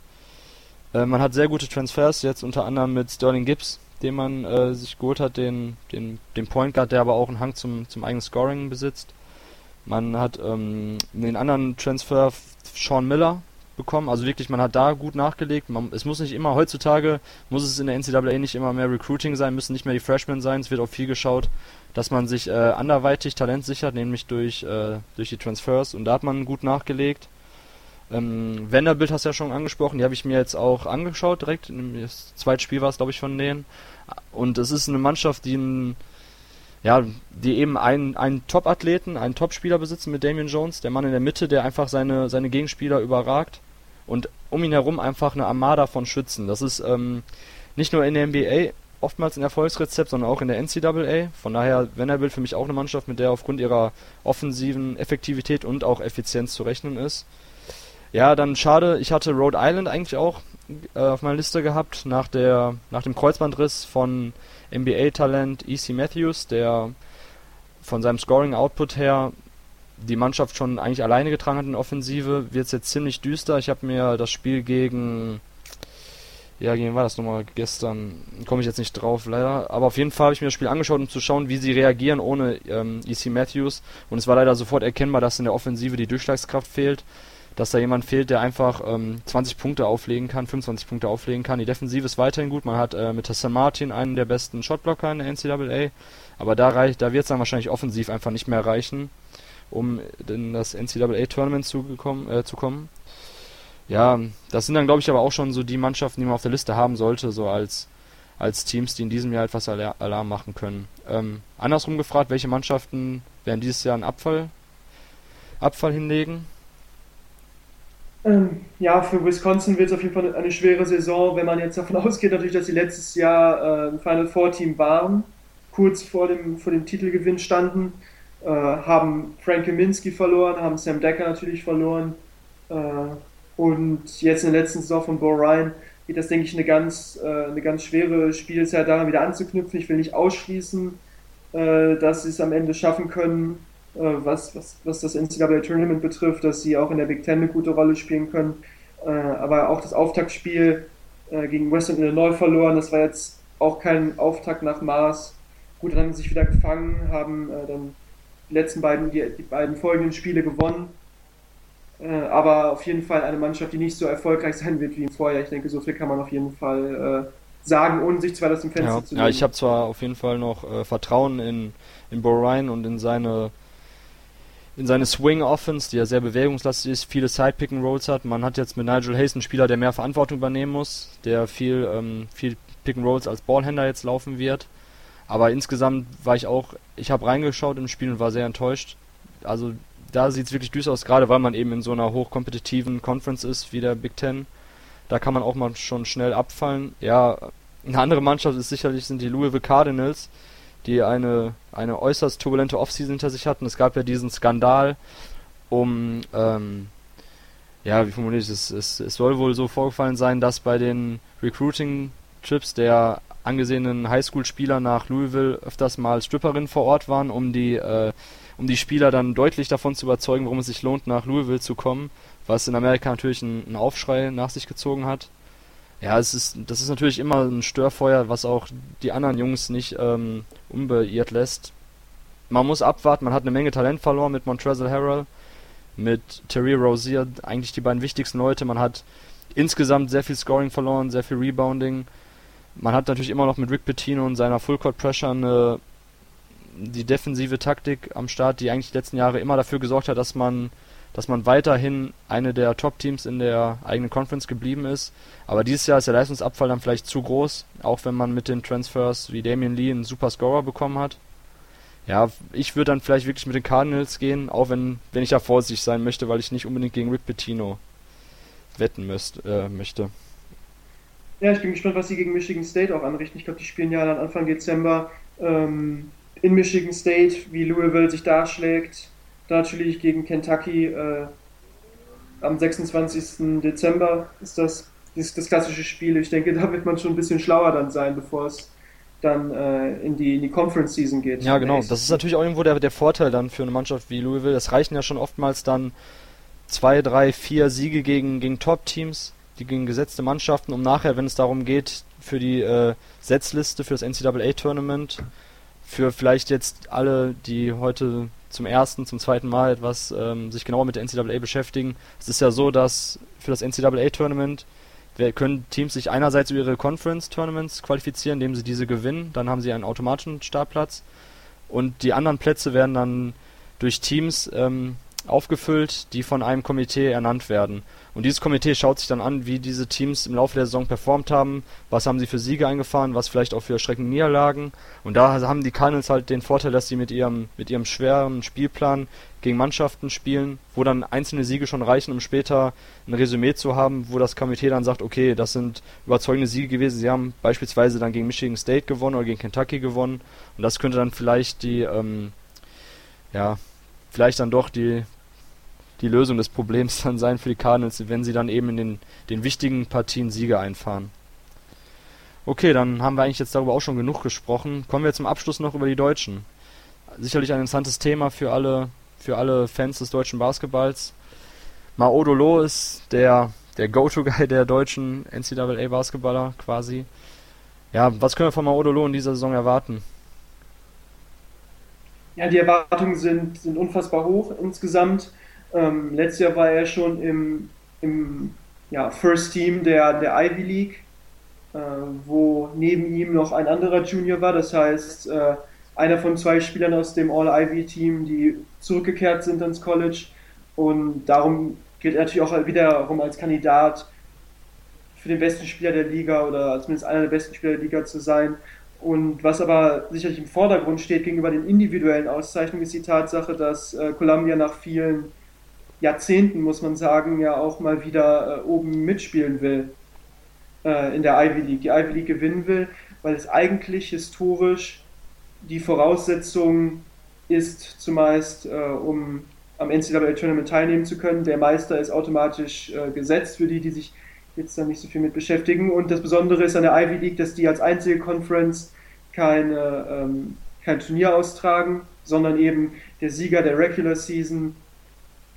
Äh, man hat sehr gute Transfers, jetzt unter anderem mit Sterling Gibbs, den man äh, sich geholt hat, den, den, den Point Guard, der aber auch einen Hang zum, zum eigenen Scoring besitzt. Man hat ähm, den anderen Transfer Sean Miller bekommen. Also wirklich, man hat da gut nachgelegt. Man, es muss nicht immer, heutzutage muss es in der NCAA nicht immer mehr Recruiting sein, müssen nicht mehr die Freshmen sein. Es wird auch viel geschaut, dass man sich äh, anderweitig Talent sichert, nämlich durch, äh, durch die Transfers. Und da hat man gut nachgelegt. Ähm, Vanderbilt hast du ja schon angesprochen, die habe ich mir jetzt auch angeschaut direkt. Das zweite Spiel war es, glaube ich, von denen. Und es ist eine Mannschaft, die ein ja, die eben einen, einen Top-Athleten, einen Top-Spieler besitzen mit Damian Jones, der Mann in der Mitte, der einfach seine, seine Gegenspieler überragt und um ihn herum einfach eine Armada von Schützen. Das ist ähm, nicht nur in der NBA oftmals ein Erfolgsrezept, sondern auch in der NCAA. Von daher Vanderbilt für mich auch eine Mannschaft, mit der aufgrund ihrer offensiven Effektivität und auch Effizienz zu rechnen ist. Ja, dann schade, ich hatte Rhode Island eigentlich auch äh, auf meiner Liste gehabt, nach, der, nach dem Kreuzbandriss von NBA-Talent E.C. Matthews, der von seinem Scoring-Output her die Mannschaft schon eigentlich alleine getragen hat in Offensive, wird es jetzt ziemlich düster. Ich habe mir das Spiel gegen ja, gegen war das nochmal gestern? Komme ich jetzt nicht drauf, leider. Aber auf jeden Fall habe ich mir das Spiel angeschaut, um zu schauen, wie sie reagieren ohne ähm, EC Matthews. Und es war leider sofort erkennbar, dass in der Offensive die Durchschlagskraft fehlt dass da jemand fehlt, der einfach ähm, 20 Punkte auflegen kann, 25 Punkte auflegen kann. Die Defensive ist weiterhin gut. Man hat äh, mit Hassan Martin einen der besten Shotblocker in der NCAA. Aber da, reicht, da wird es dann wahrscheinlich offensiv einfach nicht mehr reichen, um in das NCAA-Tournament äh, zu kommen. Ja, das sind dann, glaube ich, aber auch schon so die Mannschaften, die man auf der Liste haben sollte, so als, als Teams, die in diesem Jahr etwas Alarm machen können. Ähm, andersrum gefragt, welche Mannschaften werden dieses Jahr einen Abfall, Abfall hinlegen? Ähm, ja, für Wisconsin wird es auf jeden Fall eine schwere Saison, wenn man jetzt davon ausgeht, natürlich, dass sie letztes Jahr äh, Final Four Team waren, kurz vor dem, vor dem Titelgewinn standen, äh, haben Frank Kaminski verloren, haben Sam Decker natürlich verloren äh, und jetzt in der letzten Saison von Bo Ryan geht das, denke ich, eine ganz, äh, eine ganz schwere Spielzeit daran wieder anzuknüpfen. Ich will nicht ausschließen, äh, dass sie es am Ende schaffen können, äh, was, was, was das NCAA Tournament betrifft, dass sie auch in der Big Ten eine gute Rolle spielen können. Äh, aber auch das Auftaktspiel äh, gegen Western Illinois verloren, das war jetzt auch kein Auftakt nach Maß. Gut, dann haben sie sich wieder gefangen, haben dann die letzten beiden, die, die beiden folgenden Spiele gewonnen. Aber auf jeden Fall eine Mannschaft, die nicht so erfolgreich sein wird wie im Vorjahr. Ich denke, so viel kann man auf jeden Fall sagen, ohne sich zwar das im Fenster ja, zu legen. Ja, ich habe zwar auf jeden Fall noch äh, Vertrauen in, in Bo Ryan und in seine in seine Swing Offense, die ja sehr bewegungslastig ist, viele Side Pick and Rolls hat. Man hat jetzt mit Nigel Hayes einen Spieler, der mehr Verantwortung übernehmen muss, der viel ähm, viel Pick and Rolls als Ballhänder jetzt laufen wird. Aber insgesamt war ich auch, ich habe reingeschaut im Spiel und war sehr enttäuscht. Also da sieht es wirklich düster aus, gerade weil man eben in so einer hochkompetitiven Conference ist wie der Big Ten. Da kann man auch mal schon schnell abfallen. Ja, eine andere Mannschaft ist sicherlich sind die Louisville Cardinals, die eine, eine äußerst turbulente Offseason hinter sich hatten. Es gab ja diesen Skandal um, ähm, ja, wie formuliere ich es? es? Soll wohl so vorgefallen sein, dass bei den Recruiting-Trips der angesehenen Highschool-Spieler nach Louisville öfters mal Stripperinnen vor Ort waren, um die, äh, um die Spieler dann deutlich davon zu überzeugen, warum es sich lohnt, nach Louisville zu kommen, was in Amerika natürlich einen Aufschrei nach sich gezogen hat. Ja, es ist, das ist natürlich immer ein Störfeuer, was auch die anderen Jungs nicht ähm, unbeirrt lässt. Man muss abwarten, man hat eine Menge Talent verloren mit Montrezl Harrell, mit Terry Rozier, eigentlich die beiden wichtigsten Leute. Man hat insgesamt sehr viel Scoring verloren, sehr viel Rebounding. Man hat natürlich immer noch mit Rick Pitino und seiner Full Court Pressure eine, die defensive Taktik am Start, die eigentlich die letzten Jahre immer dafür gesorgt hat, dass man dass man weiterhin eine der Top-Teams in der eigenen Conference geblieben ist. Aber dieses Jahr ist der Leistungsabfall dann vielleicht zu groß, auch wenn man mit den Transfers wie Damian Lee einen super Scorer bekommen hat. Ja, ich würde dann vielleicht wirklich mit den Cardinals gehen, auch wenn, wenn ich da vorsichtig sein möchte, weil ich nicht unbedingt gegen Rick Pitino wetten müsst, äh, möchte. Ja, ich bin gespannt, was sie gegen Michigan State auch anrichten. Ich glaube, die spielen ja dann Anfang Dezember ähm, in Michigan State, wie Louisville sich da natürlich gegen Kentucky äh, am 26. Dezember ist das, ist das klassische Spiel. Ich denke, da wird man schon ein bisschen schlauer dann sein, bevor es dann äh, in, die, in die Conference Season geht. Ja, genau. Das ist natürlich auch irgendwo der, der Vorteil dann für eine Mannschaft wie Louisville. Es reichen ja schon oftmals dann zwei, drei, vier Siege gegen, gegen Top-Teams, die gegen gesetzte Mannschaften, um nachher, wenn es darum geht, für die äh, Setzliste, für das NCAA-Tournament, für vielleicht jetzt alle, die heute zum ersten, zum zweiten Mal etwas ähm, sich genauer mit der NCAA beschäftigen. Es ist ja so, dass für das NCAA-Tournament können Teams sich einerseits über ihre Conference-Tournaments qualifizieren, indem sie diese gewinnen, dann haben sie einen automatischen Startplatz und die anderen Plätze werden dann durch Teams ähm, aufgefüllt, die von einem Komitee ernannt werden. Und dieses Komitee schaut sich dann an, wie diese Teams im Laufe der Saison performt haben, was haben sie für Siege eingefahren, was vielleicht auch für erschreckende Niederlagen. Und da haben die Cardinals halt den Vorteil, dass sie mit ihrem, mit ihrem schweren Spielplan gegen Mannschaften spielen, wo dann einzelne Siege schon reichen, um später ein Resümee zu haben, wo das Komitee dann sagt, okay, das sind überzeugende Siege gewesen. Sie haben beispielsweise dann gegen Michigan State gewonnen oder gegen Kentucky gewonnen. Und das könnte dann vielleicht die, ähm, ja, vielleicht dann doch die die Lösung des Problems dann sein für die Cardinals, wenn sie dann eben in den, den wichtigen Partien Siege einfahren. Okay, dann haben wir eigentlich jetzt darüber auch schon genug gesprochen. Kommen wir zum Abschluss noch über die Deutschen. Sicherlich ein interessantes Thema für alle, für alle Fans des deutschen Basketballs. Maodolo ist der, der Go-To-Guy der deutschen NCAA-Basketballer quasi. Ja, was können wir von Maodolo in dieser Saison erwarten? Ja, die Erwartungen sind, sind unfassbar hoch insgesamt. Ähm, letztes Jahr war er schon im, im ja, First Team der, der Ivy League, äh, wo neben ihm noch ein anderer Junior war. Das heißt, äh, einer von zwei Spielern aus dem All-Ivy-Team, die zurückgekehrt sind ins College. Und darum gilt er natürlich auch wiederum als Kandidat für den besten Spieler der Liga oder zumindest einer der besten Spieler der Liga zu sein. Und was aber sicherlich im Vordergrund steht gegenüber den individuellen Auszeichnungen, ist die Tatsache, dass äh, Columbia nach vielen Jahrzehnten, muss man sagen, ja auch mal wieder äh, oben mitspielen will äh, in der Ivy League, die Ivy League gewinnen will, weil es eigentlich historisch die Voraussetzung ist, zumeist, äh, um am NCAA Tournament teilnehmen zu können. Der Meister ist automatisch äh, gesetzt für die, die sich jetzt da nicht so viel mit beschäftigen. Und das Besondere ist an der Ivy League, dass die als einzige Conference keine, ähm, kein Turnier austragen, sondern eben der Sieger der Regular Season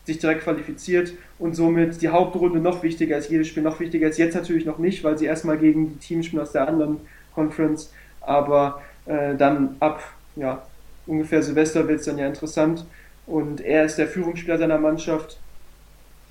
sich direkt qualifiziert und somit die Hauptrunde noch wichtiger ist, jedes Spiel noch wichtiger ist. Jetzt natürlich noch nicht, weil sie erstmal gegen die Teams spielen aus der anderen Conference, aber äh, dann ab ja, ungefähr Silvester wird es dann ja interessant und er ist der Führungsspieler seiner Mannschaft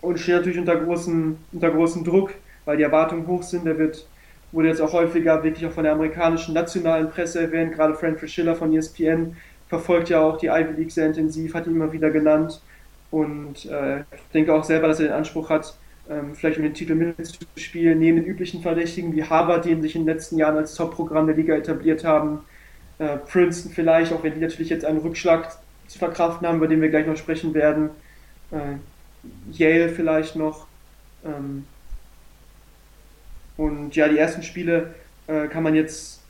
und steht natürlich unter großen, unter großen Druck, weil die Erwartungen hoch sind. Er wird wurde jetzt auch häufiger wirklich auch von der amerikanischen nationalen Presse erwähnt, gerade Frank Schiller von ESPN verfolgt ja auch die Ivy League sehr intensiv, hat ihn immer wieder genannt und äh, ich denke auch selber, dass er den Anspruch hat, ähm, vielleicht um den Titel mitzuspielen, neben den üblichen Verdächtigen wie Harvard, die sich in den letzten Jahren als Top-Programm der Liga etabliert haben, äh, Princeton vielleicht, auch wenn die natürlich jetzt einen Rückschlag zu verkraften haben, über den wir gleich noch sprechen werden, äh, Yale vielleicht noch. Ähm, und ja, die ersten Spiele äh, kann man jetzt,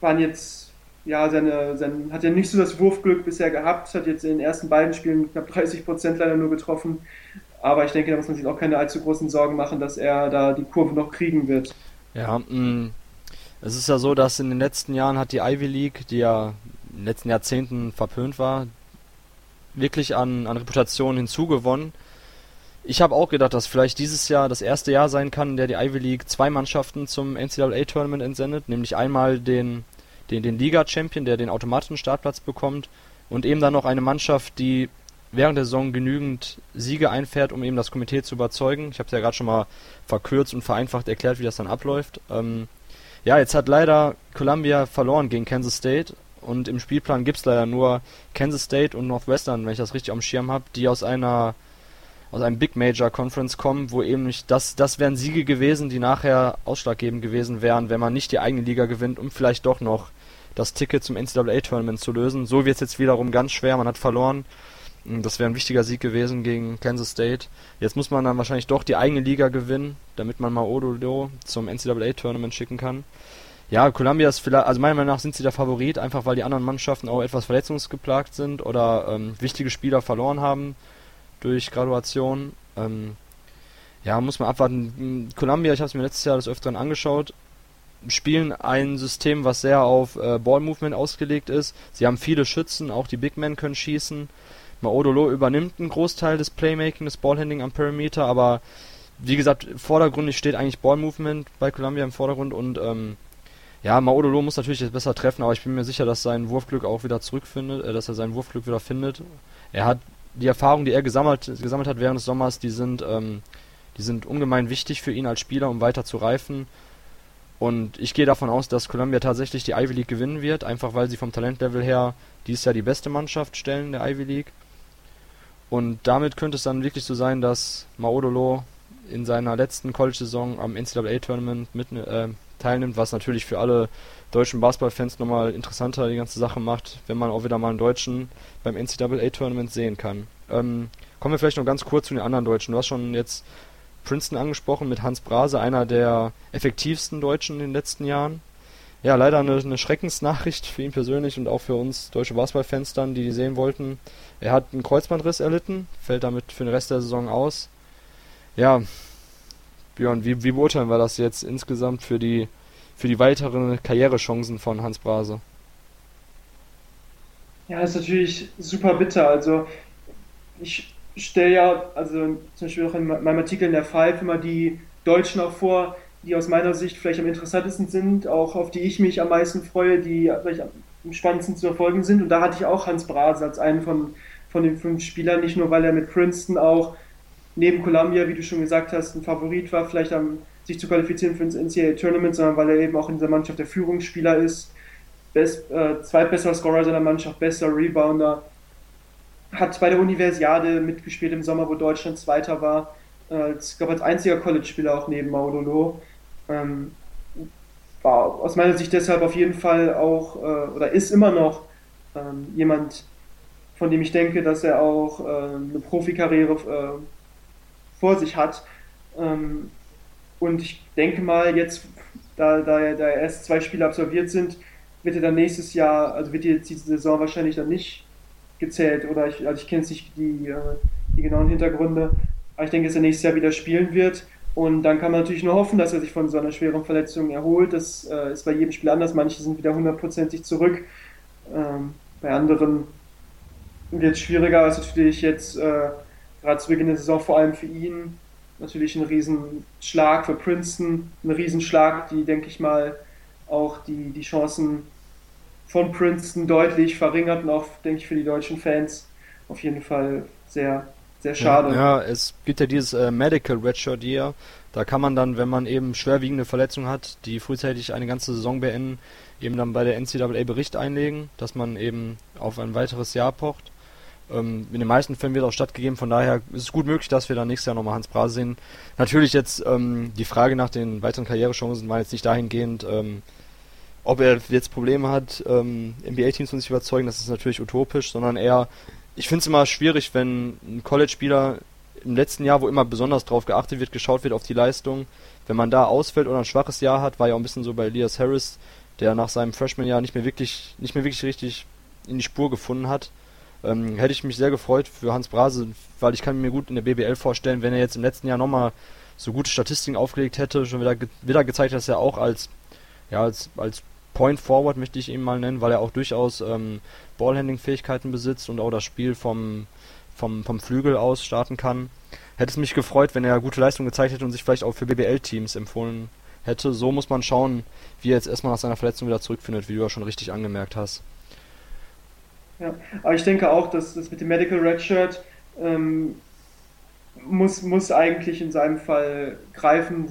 waren jetzt, ja, seine, sein, hat ja nicht so das Wurfglück bisher gehabt, hat jetzt in den ersten beiden Spielen knapp 30 Prozent leider nur getroffen. Aber ich denke, da muss man sich auch keine allzu großen Sorgen machen, dass er da die Kurve noch kriegen wird. Ja, mh, mm, es ist ja so, dass in den letzten Jahren hat die Ivy League, die ja in den letzten Jahrzehnten verpönt war, wirklich an, an Reputation hinzugewonnen. Ich habe auch gedacht, dass vielleicht dieses Jahr das erste Jahr sein kann, in der die Ivy League zwei Mannschaften zum NCAA-Tournament entsendet, nämlich einmal den, den, den Liga-Champion, der den automatischen Startplatz bekommt, und eben dann noch eine Mannschaft, die während der Saison genügend Siege einfährt, um eben das Komitee zu überzeugen. Ich habe es ja gerade schon mal verkürzt und vereinfacht erklärt, wie das dann abläuft. Ähm, ja, jetzt hat leider Columbia verloren gegen Kansas State und im Spielplan gibt es leider nur Kansas State und Northwestern, wenn ich das richtig am Schirm habe, die aus einer aus einem Big Major Conference kommen, wo eben nicht das das wären Siege gewesen, die nachher ausschlaggebend gewesen wären, wenn man nicht die eigene Liga gewinnt, um vielleicht doch noch das Ticket zum NCAA Tournament zu lösen. So wird es jetzt wiederum ganz schwer, man hat verloren. Das wäre ein wichtiger Sieg gewesen gegen Kansas State. Jetzt muss man dann wahrscheinlich doch die eigene Liga gewinnen, damit man mal Ododo zum NCAA Tournament schicken kann. Ja, Columbia ist vielleicht, also meiner Meinung nach sind sie der Favorit, einfach weil die anderen Mannschaften auch etwas verletzungsgeplagt sind oder ähm, wichtige Spieler verloren haben durch Graduation. Ähm, ja, muss man abwarten. Columbia, ich habe es mir letztes Jahr des Öfteren angeschaut, spielen ein System, was sehr auf äh, Ball Movement ausgelegt ist. Sie haben viele Schützen, auch die Big Men können schießen. Maodolo übernimmt einen Großteil des Playmaking, des Ballhandling am Perimeter, aber wie gesagt, vordergründig steht eigentlich Ball Movement bei Columbia im Vordergrund und ähm, ja, Maodolo muss natürlich jetzt besser treffen, aber ich bin mir sicher, dass sein Wurfglück auch wieder zurückfindet, äh, dass er sein Wurfglück wieder findet. Er hat die Erfahrungen, die er gesammelt, gesammelt hat während des Sommers, die sind, ähm, die sind ungemein wichtig für ihn als Spieler, um weiter zu reifen. Und ich gehe davon aus, dass Columbia tatsächlich die Ivy League gewinnen wird, einfach weil sie vom Talentlevel her dieses Jahr die beste Mannschaft stellen der Ivy League. Und damit könnte es dann wirklich so sein, dass Maodolo in seiner letzten College-Saison am NCAA-Tournament äh, teilnimmt, was natürlich für alle deutschen Basketballfans nochmal interessanter die ganze Sache macht, wenn man auch wieder mal einen Deutschen beim NCAA-Tournament sehen kann. Ähm, kommen wir vielleicht noch ganz kurz zu den anderen Deutschen. Du hast schon jetzt Princeton angesprochen mit Hans Brase, einer der effektivsten Deutschen in den letzten Jahren. Ja, leider eine, eine Schreckensnachricht für ihn persönlich und auch für uns deutsche Basketballfans dann, die die sehen wollten. Er hat einen Kreuzbandriss erlitten, fällt damit für den Rest der Saison aus. Ja, Björn, wie, wie beurteilen wir das jetzt insgesamt für die, für die weiteren Karrierechancen von Hans Brase? Ja, ist natürlich super bitter. Also ich stelle ja, also zum Beispiel auch in meinem Artikel in der Five immer die Deutschen auch vor, die aus meiner Sicht vielleicht am interessantesten sind, auch auf die ich mich am meisten freue, die vielleicht am spannendsten zu verfolgen sind. Und da hatte ich auch Hans Brase als einen von, von den fünf Spielern, nicht nur weil er mit Princeton auch neben Columbia, wie du schon gesagt hast, ein Favorit war, vielleicht am, sich zu qualifizieren für das NCAA-Tournament, sondern weil er eben auch in dieser Mannschaft der Führungsspieler ist, best, äh, zweitbester Scorer seiner Mannschaft, bester Rebounder, hat bei der Universiade mitgespielt im Sommer, wo Deutschland Zweiter war, äh, ich glaube als einziger College-Spieler auch neben Maudolo. Ähm, war aus meiner Sicht deshalb auf jeden Fall auch, äh, oder ist immer noch ähm, jemand, von dem ich denke, dass er auch äh, eine Profikarriere äh, vor sich hat. Ähm, und ich denke mal, jetzt, da, da, da erst zwei Spiele absolviert sind, wird er dann nächstes Jahr, also wird jetzt diese Saison wahrscheinlich dann nicht gezählt oder ich, also ich kenne jetzt nicht die, äh, die genauen Hintergründe, aber ich denke, dass er nächstes Jahr wieder spielen wird. Und dann kann man natürlich nur hoffen, dass er sich von so einer schweren Verletzung erholt. Das äh, ist bei jedem Spiel anders. Manche sind wieder hundertprozentig zurück. Ähm, bei anderen wird es schwieriger. Also natürlich jetzt äh, gerade zu Beginn der Saison vor allem für ihn natürlich ein Riesenschlag für Princeton, ein Riesenschlag, die, denke ich mal, auch die, die Chancen von Princeton deutlich verringert und auch, denke ich, für die deutschen Fans auf jeden Fall sehr sehr schade. Ja, es gibt ja dieses äh, Medical Redshirt Year. Da kann man dann, wenn man eben schwerwiegende Verletzungen hat, die frühzeitig eine ganze Saison beenden, eben dann bei der NCAA Bericht einlegen, dass man eben auf ein weiteres Jahr pocht. Ähm, in den meisten Fällen wird auch stattgegeben, von daher ist es gut möglich, dass wir dann nächstes Jahr nochmal Hans Bra sehen. Natürlich jetzt ähm, die Frage nach den weiteren Karrierechancen war jetzt nicht dahingehend, ähm, ob er jetzt Probleme hat, ähm, NBA-Teams von sich überzeugen, das ist natürlich utopisch, sondern eher, ich finde es immer schwierig, wenn ein College-Spieler im letzten Jahr, wo immer besonders drauf geachtet wird, geschaut wird auf die Leistung, wenn man da ausfällt oder ein schwaches Jahr hat, war ja auch ein bisschen so bei Elias Harris, der nach seinem Freshman-Jahr nicht mehr wirklich, nicht mehr wirklich richtig in die Spur gefunden hat. Ähm, hätte ich mich sehr gefreut für Hans Brase, weil ich kann mir gut in der BBL vorstellen, wenn er jetzt im letzten Jahr nochmal so gute Statistiken aufgelegt hätte, schon wieder, wieder gezeigt, dass er auch als, ja, als, als Point Forward möchte ich ihn mal nennen, weil er auch durchaus ähm, Ballhandling-Fähigkeiten besitzt und auch das Spiel vom, vom, vom Flügel aus starten kann. Hätte es mich gefreut, wenn er gute Leistung gezeigt hätte und sich vielleicht auch für BBL-Teams empfohlen hätte. So muss man schauen, wie er jetzt erstmal nach seiner Verletzung wieder zurückfindet, wie du ja schon richtig angemerkt hast. Ja, aber ich denke auch, dass das mit dem Medical Redshirt ähm, muss, muss eigentlich in seinem Fall greifen,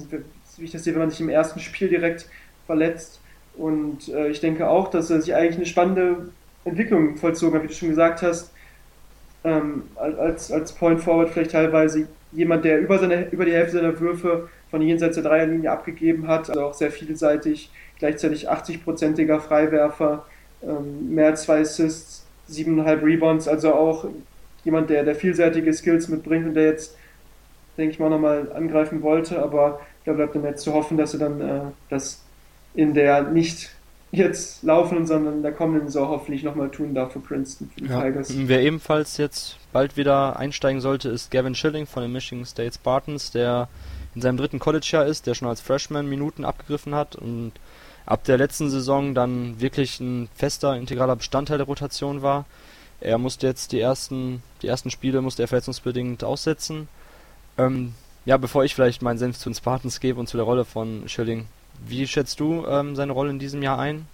wie ich das sehe, wenn man sich im ersten Spiel direkt verletzt. Und äh, ich denke auch, dass er sich eigentlich eine spannende Entwicklung vollzogen hat, wie du schon gesagt hast. Ähm, als, als Point Forward vielleicht teilweise jemand, der über, seine, über die Hälfte seiner Würfe von jenseits der Dreierlinie abgegeben hat, also auch sehr vielseitig, gleichzeitig 80-prozentiger Freiwerfer, ähm, mehr als zwei Assists, siebeneinhalb Rebounds, also auch jemand, der, der vielseitige Skills mitbringt und der jetzt, denke ich mal, nochmal angreifen wollte, aber da bleibt dann jetzt zu hoffen, dass er dann äh, das in der nicht jetzt laufenden, sondern in der kommenden Saison hoffentlich nochmal tun darf für Princeton, für die ja. Tigers. Wer ebenfalls jetzt bald wieder einsteigen sollte, ist Gavin Schilling von den Michigan State Spartans, der in seinem dritten College-Jahr ist, der schon als Freshman Minuten abgegriffen hat und ab der letzten Saison dann wirklich ein fester, integraler Bestandteil der Rotation war. Er musste jetzt die ersten, die ersten Spiele musste er verletzungsbedingt aussetzen. Ähm, ja, bevor ich vielleicht meinen Senf zu den Spartans gebe und zu der Rolle von Schilling, wie schätzt du ähm, seine Rolle in diesem Jahr ein?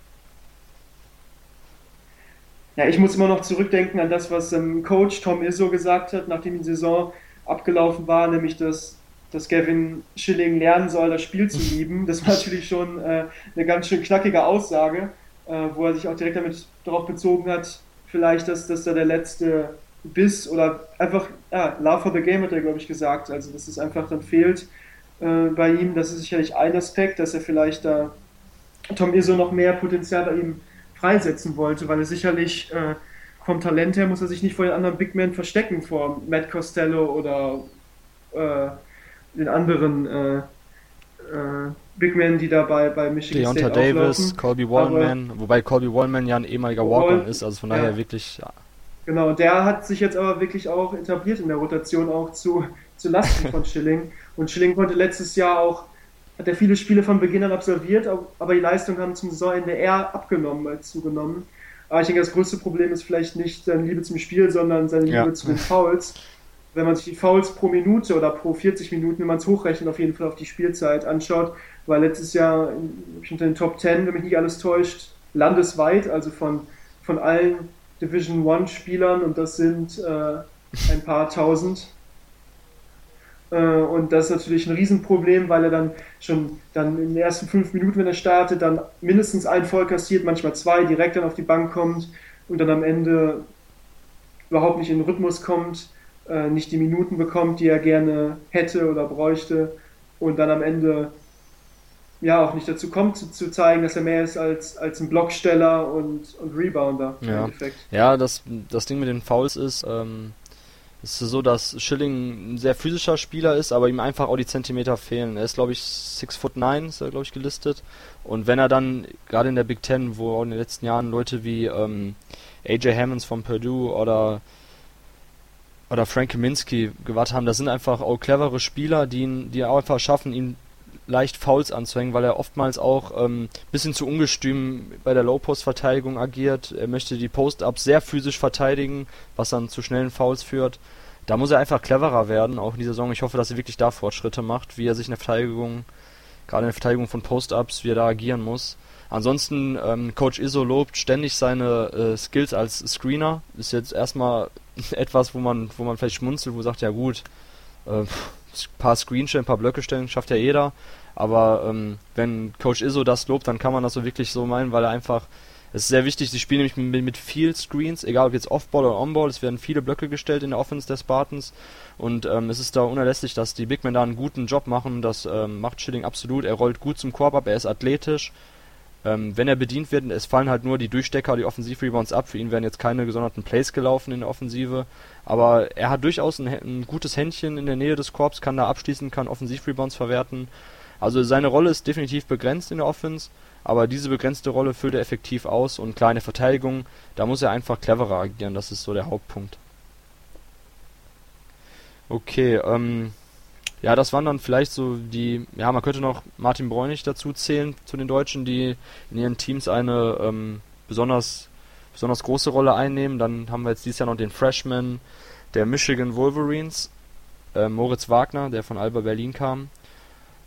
Ja, ich muss immer noch zurückdenken an das, was ähm, Coach Tom Izzo gesagt hat, nachdem die Saison abgelaufen war, nämlich dass, dass Gavin Schilling lernen soll, das Spiel zu lieben. Das war natürlich schon äh, eine ganz schön knackige Aussage, äh, wo er sich auch direkt damit darauf bezogen hat, vielleicht, dass, dass da der letzte Biss oder einfach, ja, Love for the Game hat er, glaube ich, gesagt, also dass es einfach dann fehlt äh, bei ihm. Das ist sicherlich ein Aspekt, dass er vielleicht da Tom Izzo noch mehr Potenzial bei ihm freisetzen wollte, weil er sicherlich äh, vom Talent her muss er sich nicht vor den anderen Big Men verstecken, vor Matt Costello oder äh, den anderen äh, äh, Big Men, die dabei bei Michigan Deonta State Davis, auflaufen. Colby Wallman, wobei Colby Wallman ja ein ehemaliger Walker ist, also von daher ja. wirklich. Ja. Genau, der hat sich jetzt aber wirklich auch etabliert in der Rotation auch zu, zu Lasten von Schilling. Und Schilling konnte letztes Jahr auch, hat er viele Spiele von Beginn an absolviert, aber die Leistungen haben zum Saisonende eher abgenommen als zugenommen. Aber ich denke, das größte Problem ist vielleicht nicht seine Liebe zum Spiel, sondern seine Liebe ja. zu den Fouls. Wenn man sich die Fouls pro Minute oder pro 40 Minuten, wenn man es hochrechnet, auf jeden Fall auf die Spielzeit anschaut, war letztes Jahr unter den Top 10, wenn mich nicht alles täuscht, landesweit, also von, von allen Division One Spielern und das sind äh, ein paar tausend und das ist natürlich ein Riesenproblem, weil er dann schon dann in den ersten fünf Minuten, wenn er startet, dann mindestens ein Voll kassiert, manchmal zwei, direkt dann auf die Bank kommt und dann am Ende überhaupt nicht in den Rhythmus kommt, äh, nicht die Minuten bekommt, die er gerne hätte oder bräuchte und dann am Ende ja auch nicht dazu kommt, zu, zu zeigen, dass er mehr ist als, als ein Blocksteller und, und Rebounder ja. im Endeffekt. Ja, das, das Ding mit den Fouls ist, ähm, es ist so, dass Schilling ein sehr physischer Spieler ist, aber ihm einfach auch die Zentimeter fehlen. Er ist, glaube ich, 6 foot 9, ist er, glaube ich, gelistet. Und wenn er dann, gerade in der Big Ten, wo auch in den letzten Jahren Leute wie ähm, AJ Hammonds von Purdue oder oder Frank Kaminsky gewartet haben, das sind einfach auch clevere Spieler, die, ihn, die einfach schaffen, ihn leicht Fouls anzuhängen, weil er oftmals auch ähm, bisschen zu ungestüm bei der Low-Post-Verteidigung agiert. Er möchte die Post-Ups sehr physisch verteidigen, was dann zu schnellen Fouls führt. Da muss er einfach cleverer werden, auch in dieser Saison. Ich hoffe, dass er wirklich da Fortschritte macht, wie er sich in der Verteidigung, gerade in der Verteidigung von Post-Ups, wie er da agieren muss. Ansonsten, ähm, Coach Iso lobt ständig seine äh, Skills als Screener. Ist jetzt erstmal etwas, wo man, wo man vielleicht schmunzelt, wo man sagt, ja gut, äh, ein paar Screenshot, ein paar Blöcke stellen, schafft ja jeder. Aber ähm, wenn Coach Izzo das lobt, dann kann man das so wirklich so meinen, weil er einfach es ist sehr wichtig, sie spielen nämlich mit, mit viel Screens, egal ob jetzt Off-Ball oder On-Ball, es werden viele Blöcke gestellt in der Offense der Spartans und ähm, es ist da unerlässlich, dass die Big Men da einen guten Job machen, das ähm, macht Schilling absolut, er rollt gut zum Korb ab, er ist athletisch, ähm, wenn er bedient wird, es fallen halt nur die Durchstecker, die Offensiv-Rebounds ab, für ihn werden jetzt keine gesonderten Plays gelaufen in der Offensive, aber er hat durchaus ein, ein gutes Händchen in der Nähe des Korbs, kann da abschließen, kann Offensiv-Rebounds verwerten, also seine Rolle ist definitiv begrenzt in der Offense, aber diese begrenzte Rolle füllt er effektiv aus und kleine Verteidigung, da muss er einfach cleverer agieren, das ist so der Hauptpunkt. Okay, ähm, ja, das waren dann vielleicht so die, ja, man könnte noch Martin Bräunig dazu zählen, zu den Deutschen, die in ihren Teams eine ähm, besonders, besonders große Rolle einnehmen. Dann haben wir jetzt dieses Jahr noch den Freshman der Michigan Wolverines, äh, Moritz Wagner, der von Alba Berlin kam.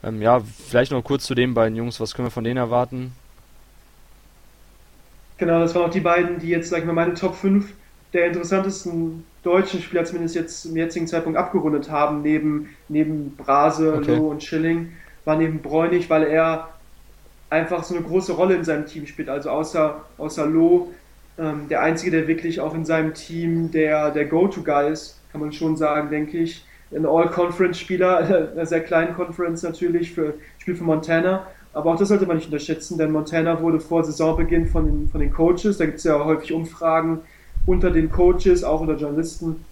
Ähm, ja, vielleicht noch kurz zu den beiden Jungs, was können wir von denen erwarten? Genau, das waren auch die beiden, die jetzt, sag ich mal, meine Top 5 der interessantesten deutschen Spieler zumindest jetzt im jetzigen Zeitpunkt abgerundet haben, neben, neben Brase, okay. Loh und Schilling, war neben Bräunig, weil er einfach so eine große Rolle in seinem Team spielt. Also außer, außer Loh, ähm, der Einzige, der wirklich auch in seinem Team der, der Go-To-Guy ist, kann man schon sagen, denke ich ein All-Conference-Spieler, einer sehr kleinen Conference natürlich, für Spiel für Montana. Aber auch das sollte man nicht unterschätzen, denn Montana wurde vor Saisonbeginn von den, von den Coaches, da gibt es ja häufig Umfragen unter den Coaches, auch unter Journalisten,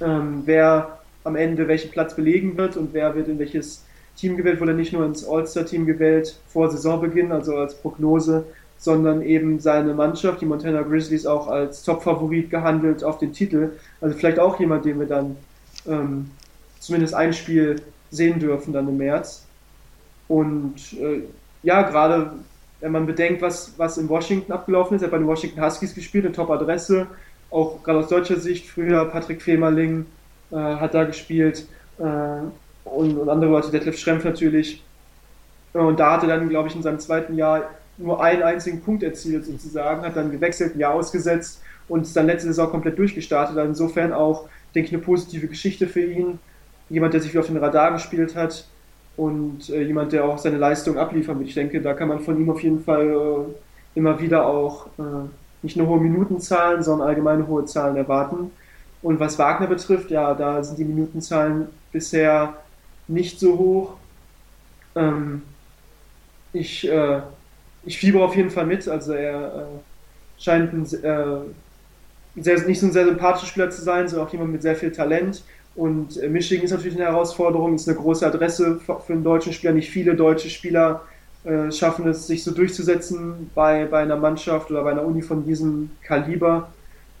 ähm, wer am Ende welchen Platz belegen wird und wer wird in welches Team gewählt, wurde nicht nur ins All-Star-Team gewählt vor Saisonbeginn, also als Prognose, sondern eben seine Mannschaft, die Montana Grizzlies, auch als Top-Favorit gehandelt auf den Titel. Also vielleicht auch jemand, den wir dann ähm, zumindest ein Spiel sehen dürfen dann im März. Und äh, ja, gerade wenn man bedenkt, was, was in Washington abgelaufen ist, er hat bei den Washington Huskies gespielt, eine Top-Adresse, auch gerade aus deutscher Sicht, früher Patrick Femerling äh, hat da gespielt äh, und, und, andere Leute, Detlef Schrempf natürlich. Und da hat er dann, glaube ich, in seinem zweiten Jahr nur einen einzigen Punkt erzielt sozusagen, hat dann gewechselt, ein Jahr ausgesetzt und ist dann letzte Saison komplett durchgestartet. Also insofern auch denke ich, eine positive Geschichte für ihn. Jemand, der sich wieder auf den Radar gespielt hat und äh, jemand, der auch seine Leistung abliefern wird. Ich denke, da kann man von ihm auf jeden Fall äh, immer wieder auch äh, nicht nur hohe Minutenzahlen, sondern allgemein hohe Zahlen erwarten. Und was Wagner betrifft, ja, da sind die Minutenzahlen bisher nicht so hoch. Ähm, ich, äh, ich fieber auf jeden Fall mit. Also er äh, scheint ein äh, sehr, nicht so ein sehr sympathischer Spieler zu sein, sondern auch jemand mit sehr viel Talent. Und äh, Michigan ist natürlich eine Herausforderung, ist eine große Adresse für, einen deutschen Spieler. Nicht viele deutsche Spieler äh, schaffen es, sich so durchzusetzen bei, bei einer Mannschaft oder bei einer Uni von diesem Kaliber.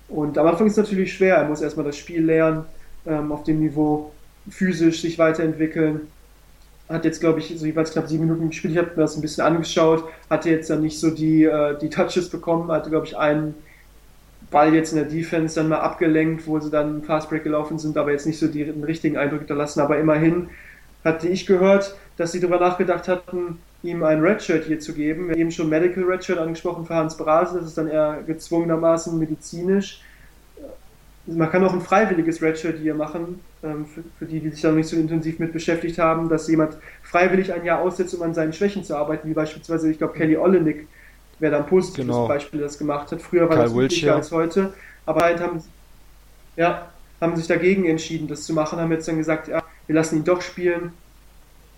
Und am Anfang ist es natürlich schwer. Er muss erstmal das Spiel lernen, ähm, auf dem Niveau physisch sich weiterentwickeln. Hat jetzt, glaube ich, so jeweils knapp sieben Minuten gespielt. Ich habe mir das ein bisschen angeschaut. Hatte jetzt dann nicht so die, äh, die Touches bekommen. Hatte, glaube ich, einen Ball jetzt in der Defense dann mal abgelenkt, wo sie dann Fastbreak gelaufen sind, aber jetzt nicht so den richtigen Eindruck hinterlassen. Aber immerhin hatte ich gehört, dass sie darüber nachgedacht hatten, ihm ein Redshirt hier zu geben. Wir haben eben schon Medical Redshirt angesprochen für Hans Brase, das ist dann eher gezwungenermaßen medizinisch. Man kann auch ein freiwilliges Redshirt hier machen, ähm, für, die, die sich da noch nicht so intensiv mit beschäftigt haben, dass jemand freiwillig ein Jahr aussetzt, um an seinen Schwächen zu arbeiten, wie beispielsweise, ich glaube, Kelly Olenek wer da ein positives genau. Beispiel das gemacht hat. Früher war Kyle das wichtiger als heute, aber halt haben, ja, haben sich dagegen entschieden, das zu machen, haben jetzt dann gesagt, ja, wir lassen ihn doch spielen.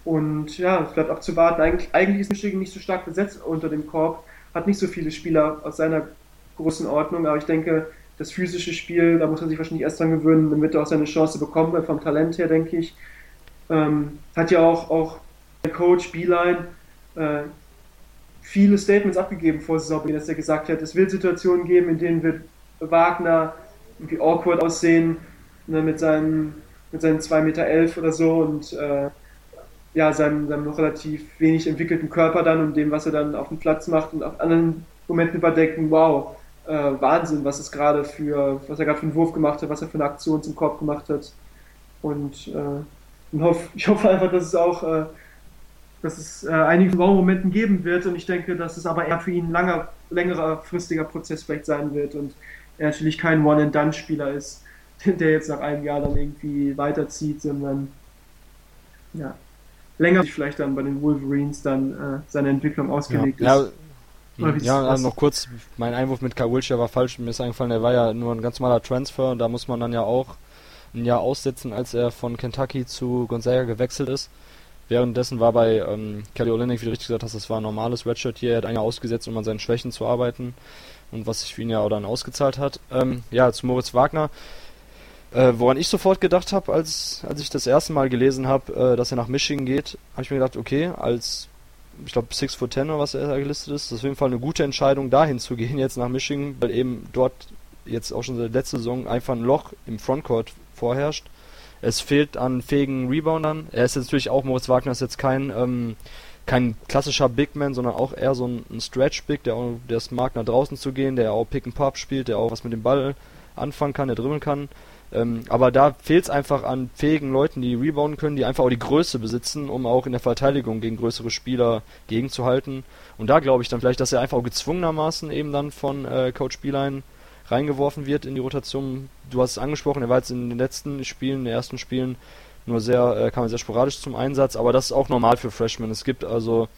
Und ja, es bleibt abzuwarten. Eigentlich, eigentlich ist Michigan nicht so stark besetzt unter dem Korb, hat nicht so viele Spieler aus seiner großen Ordnung, aber ich denke, das physische Spiel, da muss er sich wahrscheinlich erst dran gewöhnen, damit er auch seine Chance bekommt, vom Talent her, denke ich. Ähm, hat ja auch, auch der Coach Beeline äh, viele Statements abgegeben vor Saisonbeginn, dass er gesagt hat, es wird Situationen geben, in denen wird Wagner irgendwie awkward aussehen, ne, mit, seinen, mit seinen 2,11 Meter elf oder so und äh, ja, seinem, seinem noch relativ wenig entwickelten Körper dann und dem, was er dann auf dem Platz macht und auf anderen Momenten überdenken, wow, äh, Wahnsinn, was es gerade für, was er gerade für einen Wurf gemacht hat, was er für eine Aktion zum Korb gemacht hat. Und, äh, ich hoffe einfach, dass es auch äh, dass es äh, einige Momenten geben wird und ich denke, dass es aber eher für ihn ein langer, längerer, fristiger Prozess vielleicht sein wird und er natürlich kein One-and-Done-Spieler ist. der jetzt nach einem Jahr dann irgendwie weiterzieht, sondern ja, länger sich vielleicht dann bei den Wolverines dann äh, seine Entwicklung ausgelegt ja, ist. Ja, ja, also noch kurz, mein Einwurf mit Kai Wilshire war falsch, mir ist eingefallen, der war ja nur ein ganz normaler Transfer und da muss man dann ja auch ein Jahr aussetzen, als er von Kentucky zu Gonzaga gewechselt ist. Währenddessen war bei ähm, Kelly Olynyk, wie du richtig gesagt hast, das war ein normales Redshirt hier. Er hat ein Jahr ausgesetzt, um an seinen Schwächen zu arbeiten und was sich für ihn ja auch dann ausgezahlt hat. Ähm, ja, zu Moritz Wagner. Äh, woran ich sofort gedacht habe, als, als ich das erste Mal gelesen habe, äh, dass er nach Michigan geht, habe ich mir gedacht, okay, als ich glaube 6 foot 10 oder was er gelistet ist, das ist auf jeden Fall eine gute Entscheidung, dahin zu gehen jetzt nach Michigan, weil eben dort jetzt auch schon seit letzter Saison einfach ein Loch im Frontcourt vorherrscht. Es fehlt an fähigen Reboundern. Er ist jetzt natürlich auch, Moritz Wagner ist jetzt kein, ähm, kein klassischer Big Man, sondern auch eher so ein, ein Stretch-Big, der, der es mag, nach draußen zu gehen, der auch Pick and Pop spielt, der auch was mit dem Ball anfangen kann, der dribbeln kann. Ähm, aber da fehlt es einfach an fähigen Leuten, die rebounden können, die einfach auch die Größe besitzen, um auch in der Verteidigung gegen größere Spieler gegenzuhalten. Und da glaube ich dann vielleicht, dass er einfach auch gezwungenermaßen eben dann von äh, Coach Beeline reingeworfen wird in die Rotation. Du hast es angesprochen, er war jetzt in den letzten Spielen, in den ersten Spielen nur sehr, äh, kam sehr sporadisch zum Einsatz, aber das ist auch normal für Freshmen. Es gibt also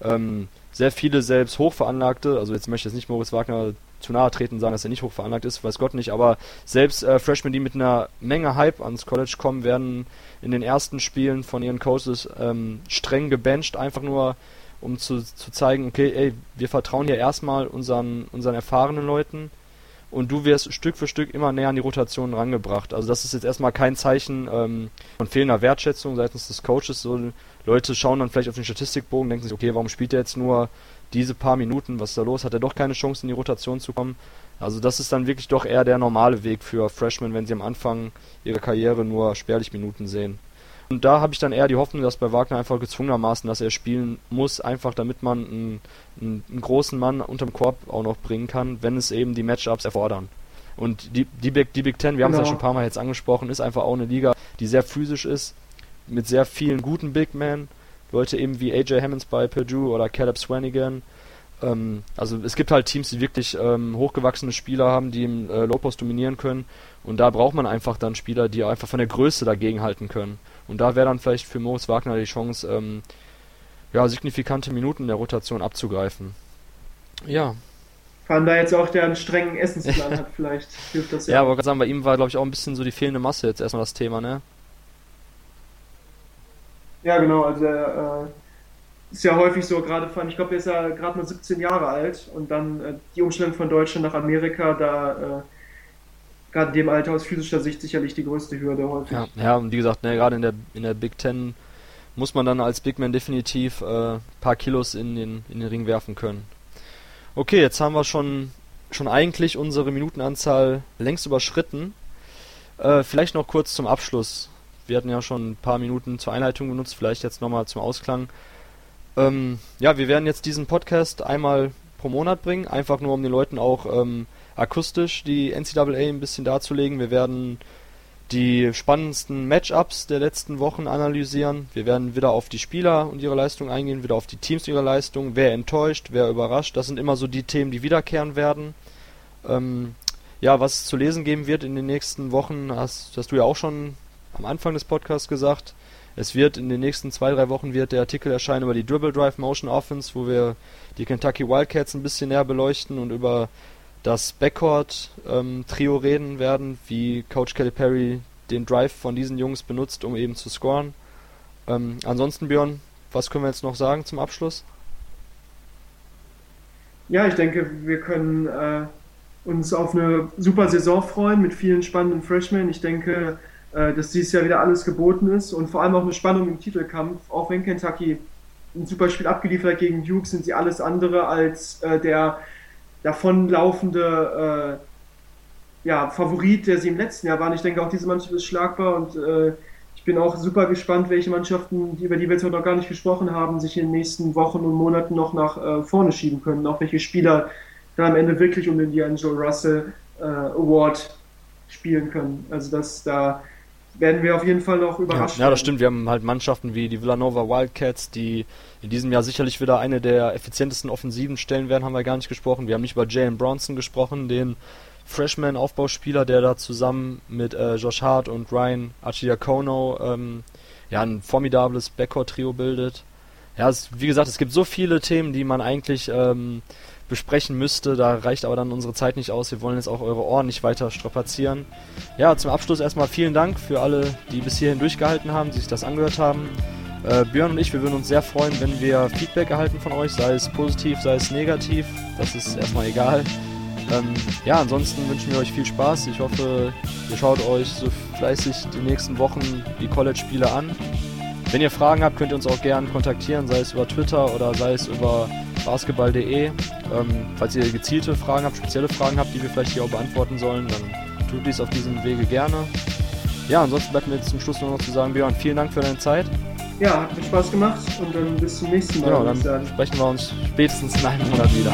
ähm, sehr viele selbst hochveranlagte, also jetzt möchte ich jetzt nicht Moritz Wagner zu nahe treten sagen, dass er nicht hochveranlagt ist, weiß Gott nicht, aber selbst äh, Freshmen, die mit einer Menge Hype ans College kommen, werden in den ersten Spielen von ihren Coaches ähm, streng gebencht, einfach nur um zu, zu zeigen, okay, ey, wir vertrauen hier erstmal unseren, unseren erfahrenen Leuten und du wirst Stück für Stück immer näher an die Rotation rangebracht. Also das ist jetzt erstmal kein Zeichen ähm, von fehlender Wertschätzung seitens des Coaches. So Leute schauen dann vielleicht auf den Statistikbogen, denken sich, okay, warum spielt er jetzt nur diese paar Minuten, was ist da los? Hat er doch keine Chance in die Rotation zu kommen? Also das ist dann wirklich doch eher der normale Weg für Freshmen, wenn sie am Anfang ihrer Karriere nur spärlich Minuten sehen. Und da habe ich dann eher die Hoffnung, dass bei Wagner einfach gezwungenermaßen, dass er spielen muss, einfach damit man einen, einen, einen großen Mann unterm Korb auch noch bringen kann, wenn es eben die Matchups erfordern. Und die, die, Big, die Big Ten, wir haben es ja genau. schon ein paar Mal jetzt angesprochen, ist einfach auch eine Liga, die sehr physisch ist, mit sehr vielen guten Big Men. Leute eben wie AJ Hammonds bei Purdue oder Caleb Swanigan. Ähm, also es gibt halt Teams, die wirklich ähm, hochgewachsene Spieler haben, die im äh, Low Post dominieren können. Und da braucht man einfach dann Spieler, die einfach von der Größe dagegen halten können. Und da wäre dann vielleicht für Moritz Wagner die Chance, ähm, ja, signifikante Minuten in der Rotation abzugreifen. Ja. Vor allem da jetzt auch der einen strengen Essensplan hat, vielleicht hilft das ja. Ja, aber gerade sagen, bei ihm war, glaube ich, auch ein bisschen so die fehlende Masse jetzt erstmal das Thema, ne? Ja, genau, also äh, ist ja häufig so, gerade von, ich glaube, der ist ja gerade mal 17 Jahre alt und dann äh, die Umstellung von Deutschland nach Amerika, da äh, gerade in dem Alter aus physischer Sicht sicherlich die größte Hürde häufig. Ja, ja und wie gesagt, ne, gerade in der, in der Big Ten muss man dann als Big Man definitiv ein äh, paar Kilos in den, in den Ring werfen können. Okay, jetzt haben wir schon, schon eigentlich unsere Minutenanzahl längst überschritten. Äh, vielleicht noch kurz zum Abschluss. Wir hatten ja schon ein paar Minuten zur Einleitung benutzt, vielleicht jetzt nochmal zum Ausklang. Ähm, ja, wir werden jetzt diesen Podcast einmal pro Monat bringen, einfach nur um den Leuten auch ähm, akustisch die NCAA ein bisschen darzulegen. Wir werden die spannendsten Matchups der letzten Wochen analysieren. Wir werden wieder auf die Spieler und ihre Leistung eingehen, wieder auf die Teams und ihre Leistung. Wer enttäuscht, wer überrascht. Das sind immer so die Themen, die wiederkehren werden. Ähm, ja, was es zu lesen geben wird in den nächsten Wochen, hast, hast du ja auch schon am Anfang des Podcasts gesagt. Es wird in den nächsten zwei, drei Wochen wird der Artikel erscheinen über die Dribble Drive Motion Offense, wo wir die Kentucky Wildcats ein bisschen näher beleuchten und über das Backcourt-Trio ähm, reden werden, wie Coach Kelly Perry den Drive von diesen Jungs benutzt, um eben zu scoren. Ähm, ansonsten, Björn, was können wir jetzt noch sagen zum Abschluss? Ja, ich denke, wir können äh, uns auf eine super Saison freuen mit vielen spannenden Freshmen. Ich denke, äh, dass dieses Jahr wieder alles geboten ist und vor allem auch eine Spannung im Titelkampf. Auch wenn Kentucky ein super Spiel abgeliefert hat gegen Duke, sind sie alles andere als äh, der davonlaufende äh, ja, Favorit, der sie im letzten Jahr waren. Ich denke auch, diese Mannschaft ist schlagbar und äh, ich bin auch super gespannt, welche Mannschaften, über die wir jetzt heute noch gar nicht gesprochen haben, sich in den nächsten Wochen und Monaten noch nach äh, vorne schieben können. Auch welche Spieler da am Ende wirklich um den D'Angelo Russell äh, Award spielen können. Also dass da werden wir auf jeden Fall noch überrascht. Ja, ja, das stimmt. Wir haben halt Mannschaften wie die Villanova Wildcats, die in diesem Jahr sicherlich wieder eine der effizientesten Offensiven stellen werden, haben wir gar nicht gesprochen. Wir haben nicht über Jalen Bronson gesprochen, den Freshman-Aufbauspieler, der da zusammen mit äh, Josh Hart und Ryan Archidiakono ähm, ja, ein formidables Backcourt-Trio bildet. Ja, es, wie gesagt, es gibt so viele Themen, die man eigentlich ähm, besprechen müsste. Da reicht aber dann unsere Zeit nicht aus. Wir wollen jetzt auch eure Ohren nicht weiter strapazieren. Ja, zum Abschluss erstmal vielen Dank für alle, die bis hierhin durchgehalten haben, die sich das angehört haben. Äh, Björn und ich, wir würden uns sehr freuen, wenn wir Feedback erhalten von euch, sei es positiv, sei es negativ. Das ist erstmal egal. Ähm, ja, ansonsten wünschen wir euch viel Spaß. Ich hoffe, ihr schaut euch so fleißig die nächsten Wochen die College-Spiele an. Wenn ihr Fragen habt, könnt ihr uns auch gerne kontaktieren, sei es über Twitter oder sei es über basketball.de. Ähm, falls ihr gezielte Fragen habt, spezielle Fragen habt, die wir vielleicht hier auch beantworten sollen, dann tut dies auf diesem Wege gerne. Ja, ansonsten bleibt mir jetzt zum Schluss nur noch zu sagen, Björn, vielen Dank für deine Zeit. Ja, hat mir Spaß gemacht und dann bis zum nächsten Mal. Genau, dann sprechen wir uns spätestens in einem Monat wieder.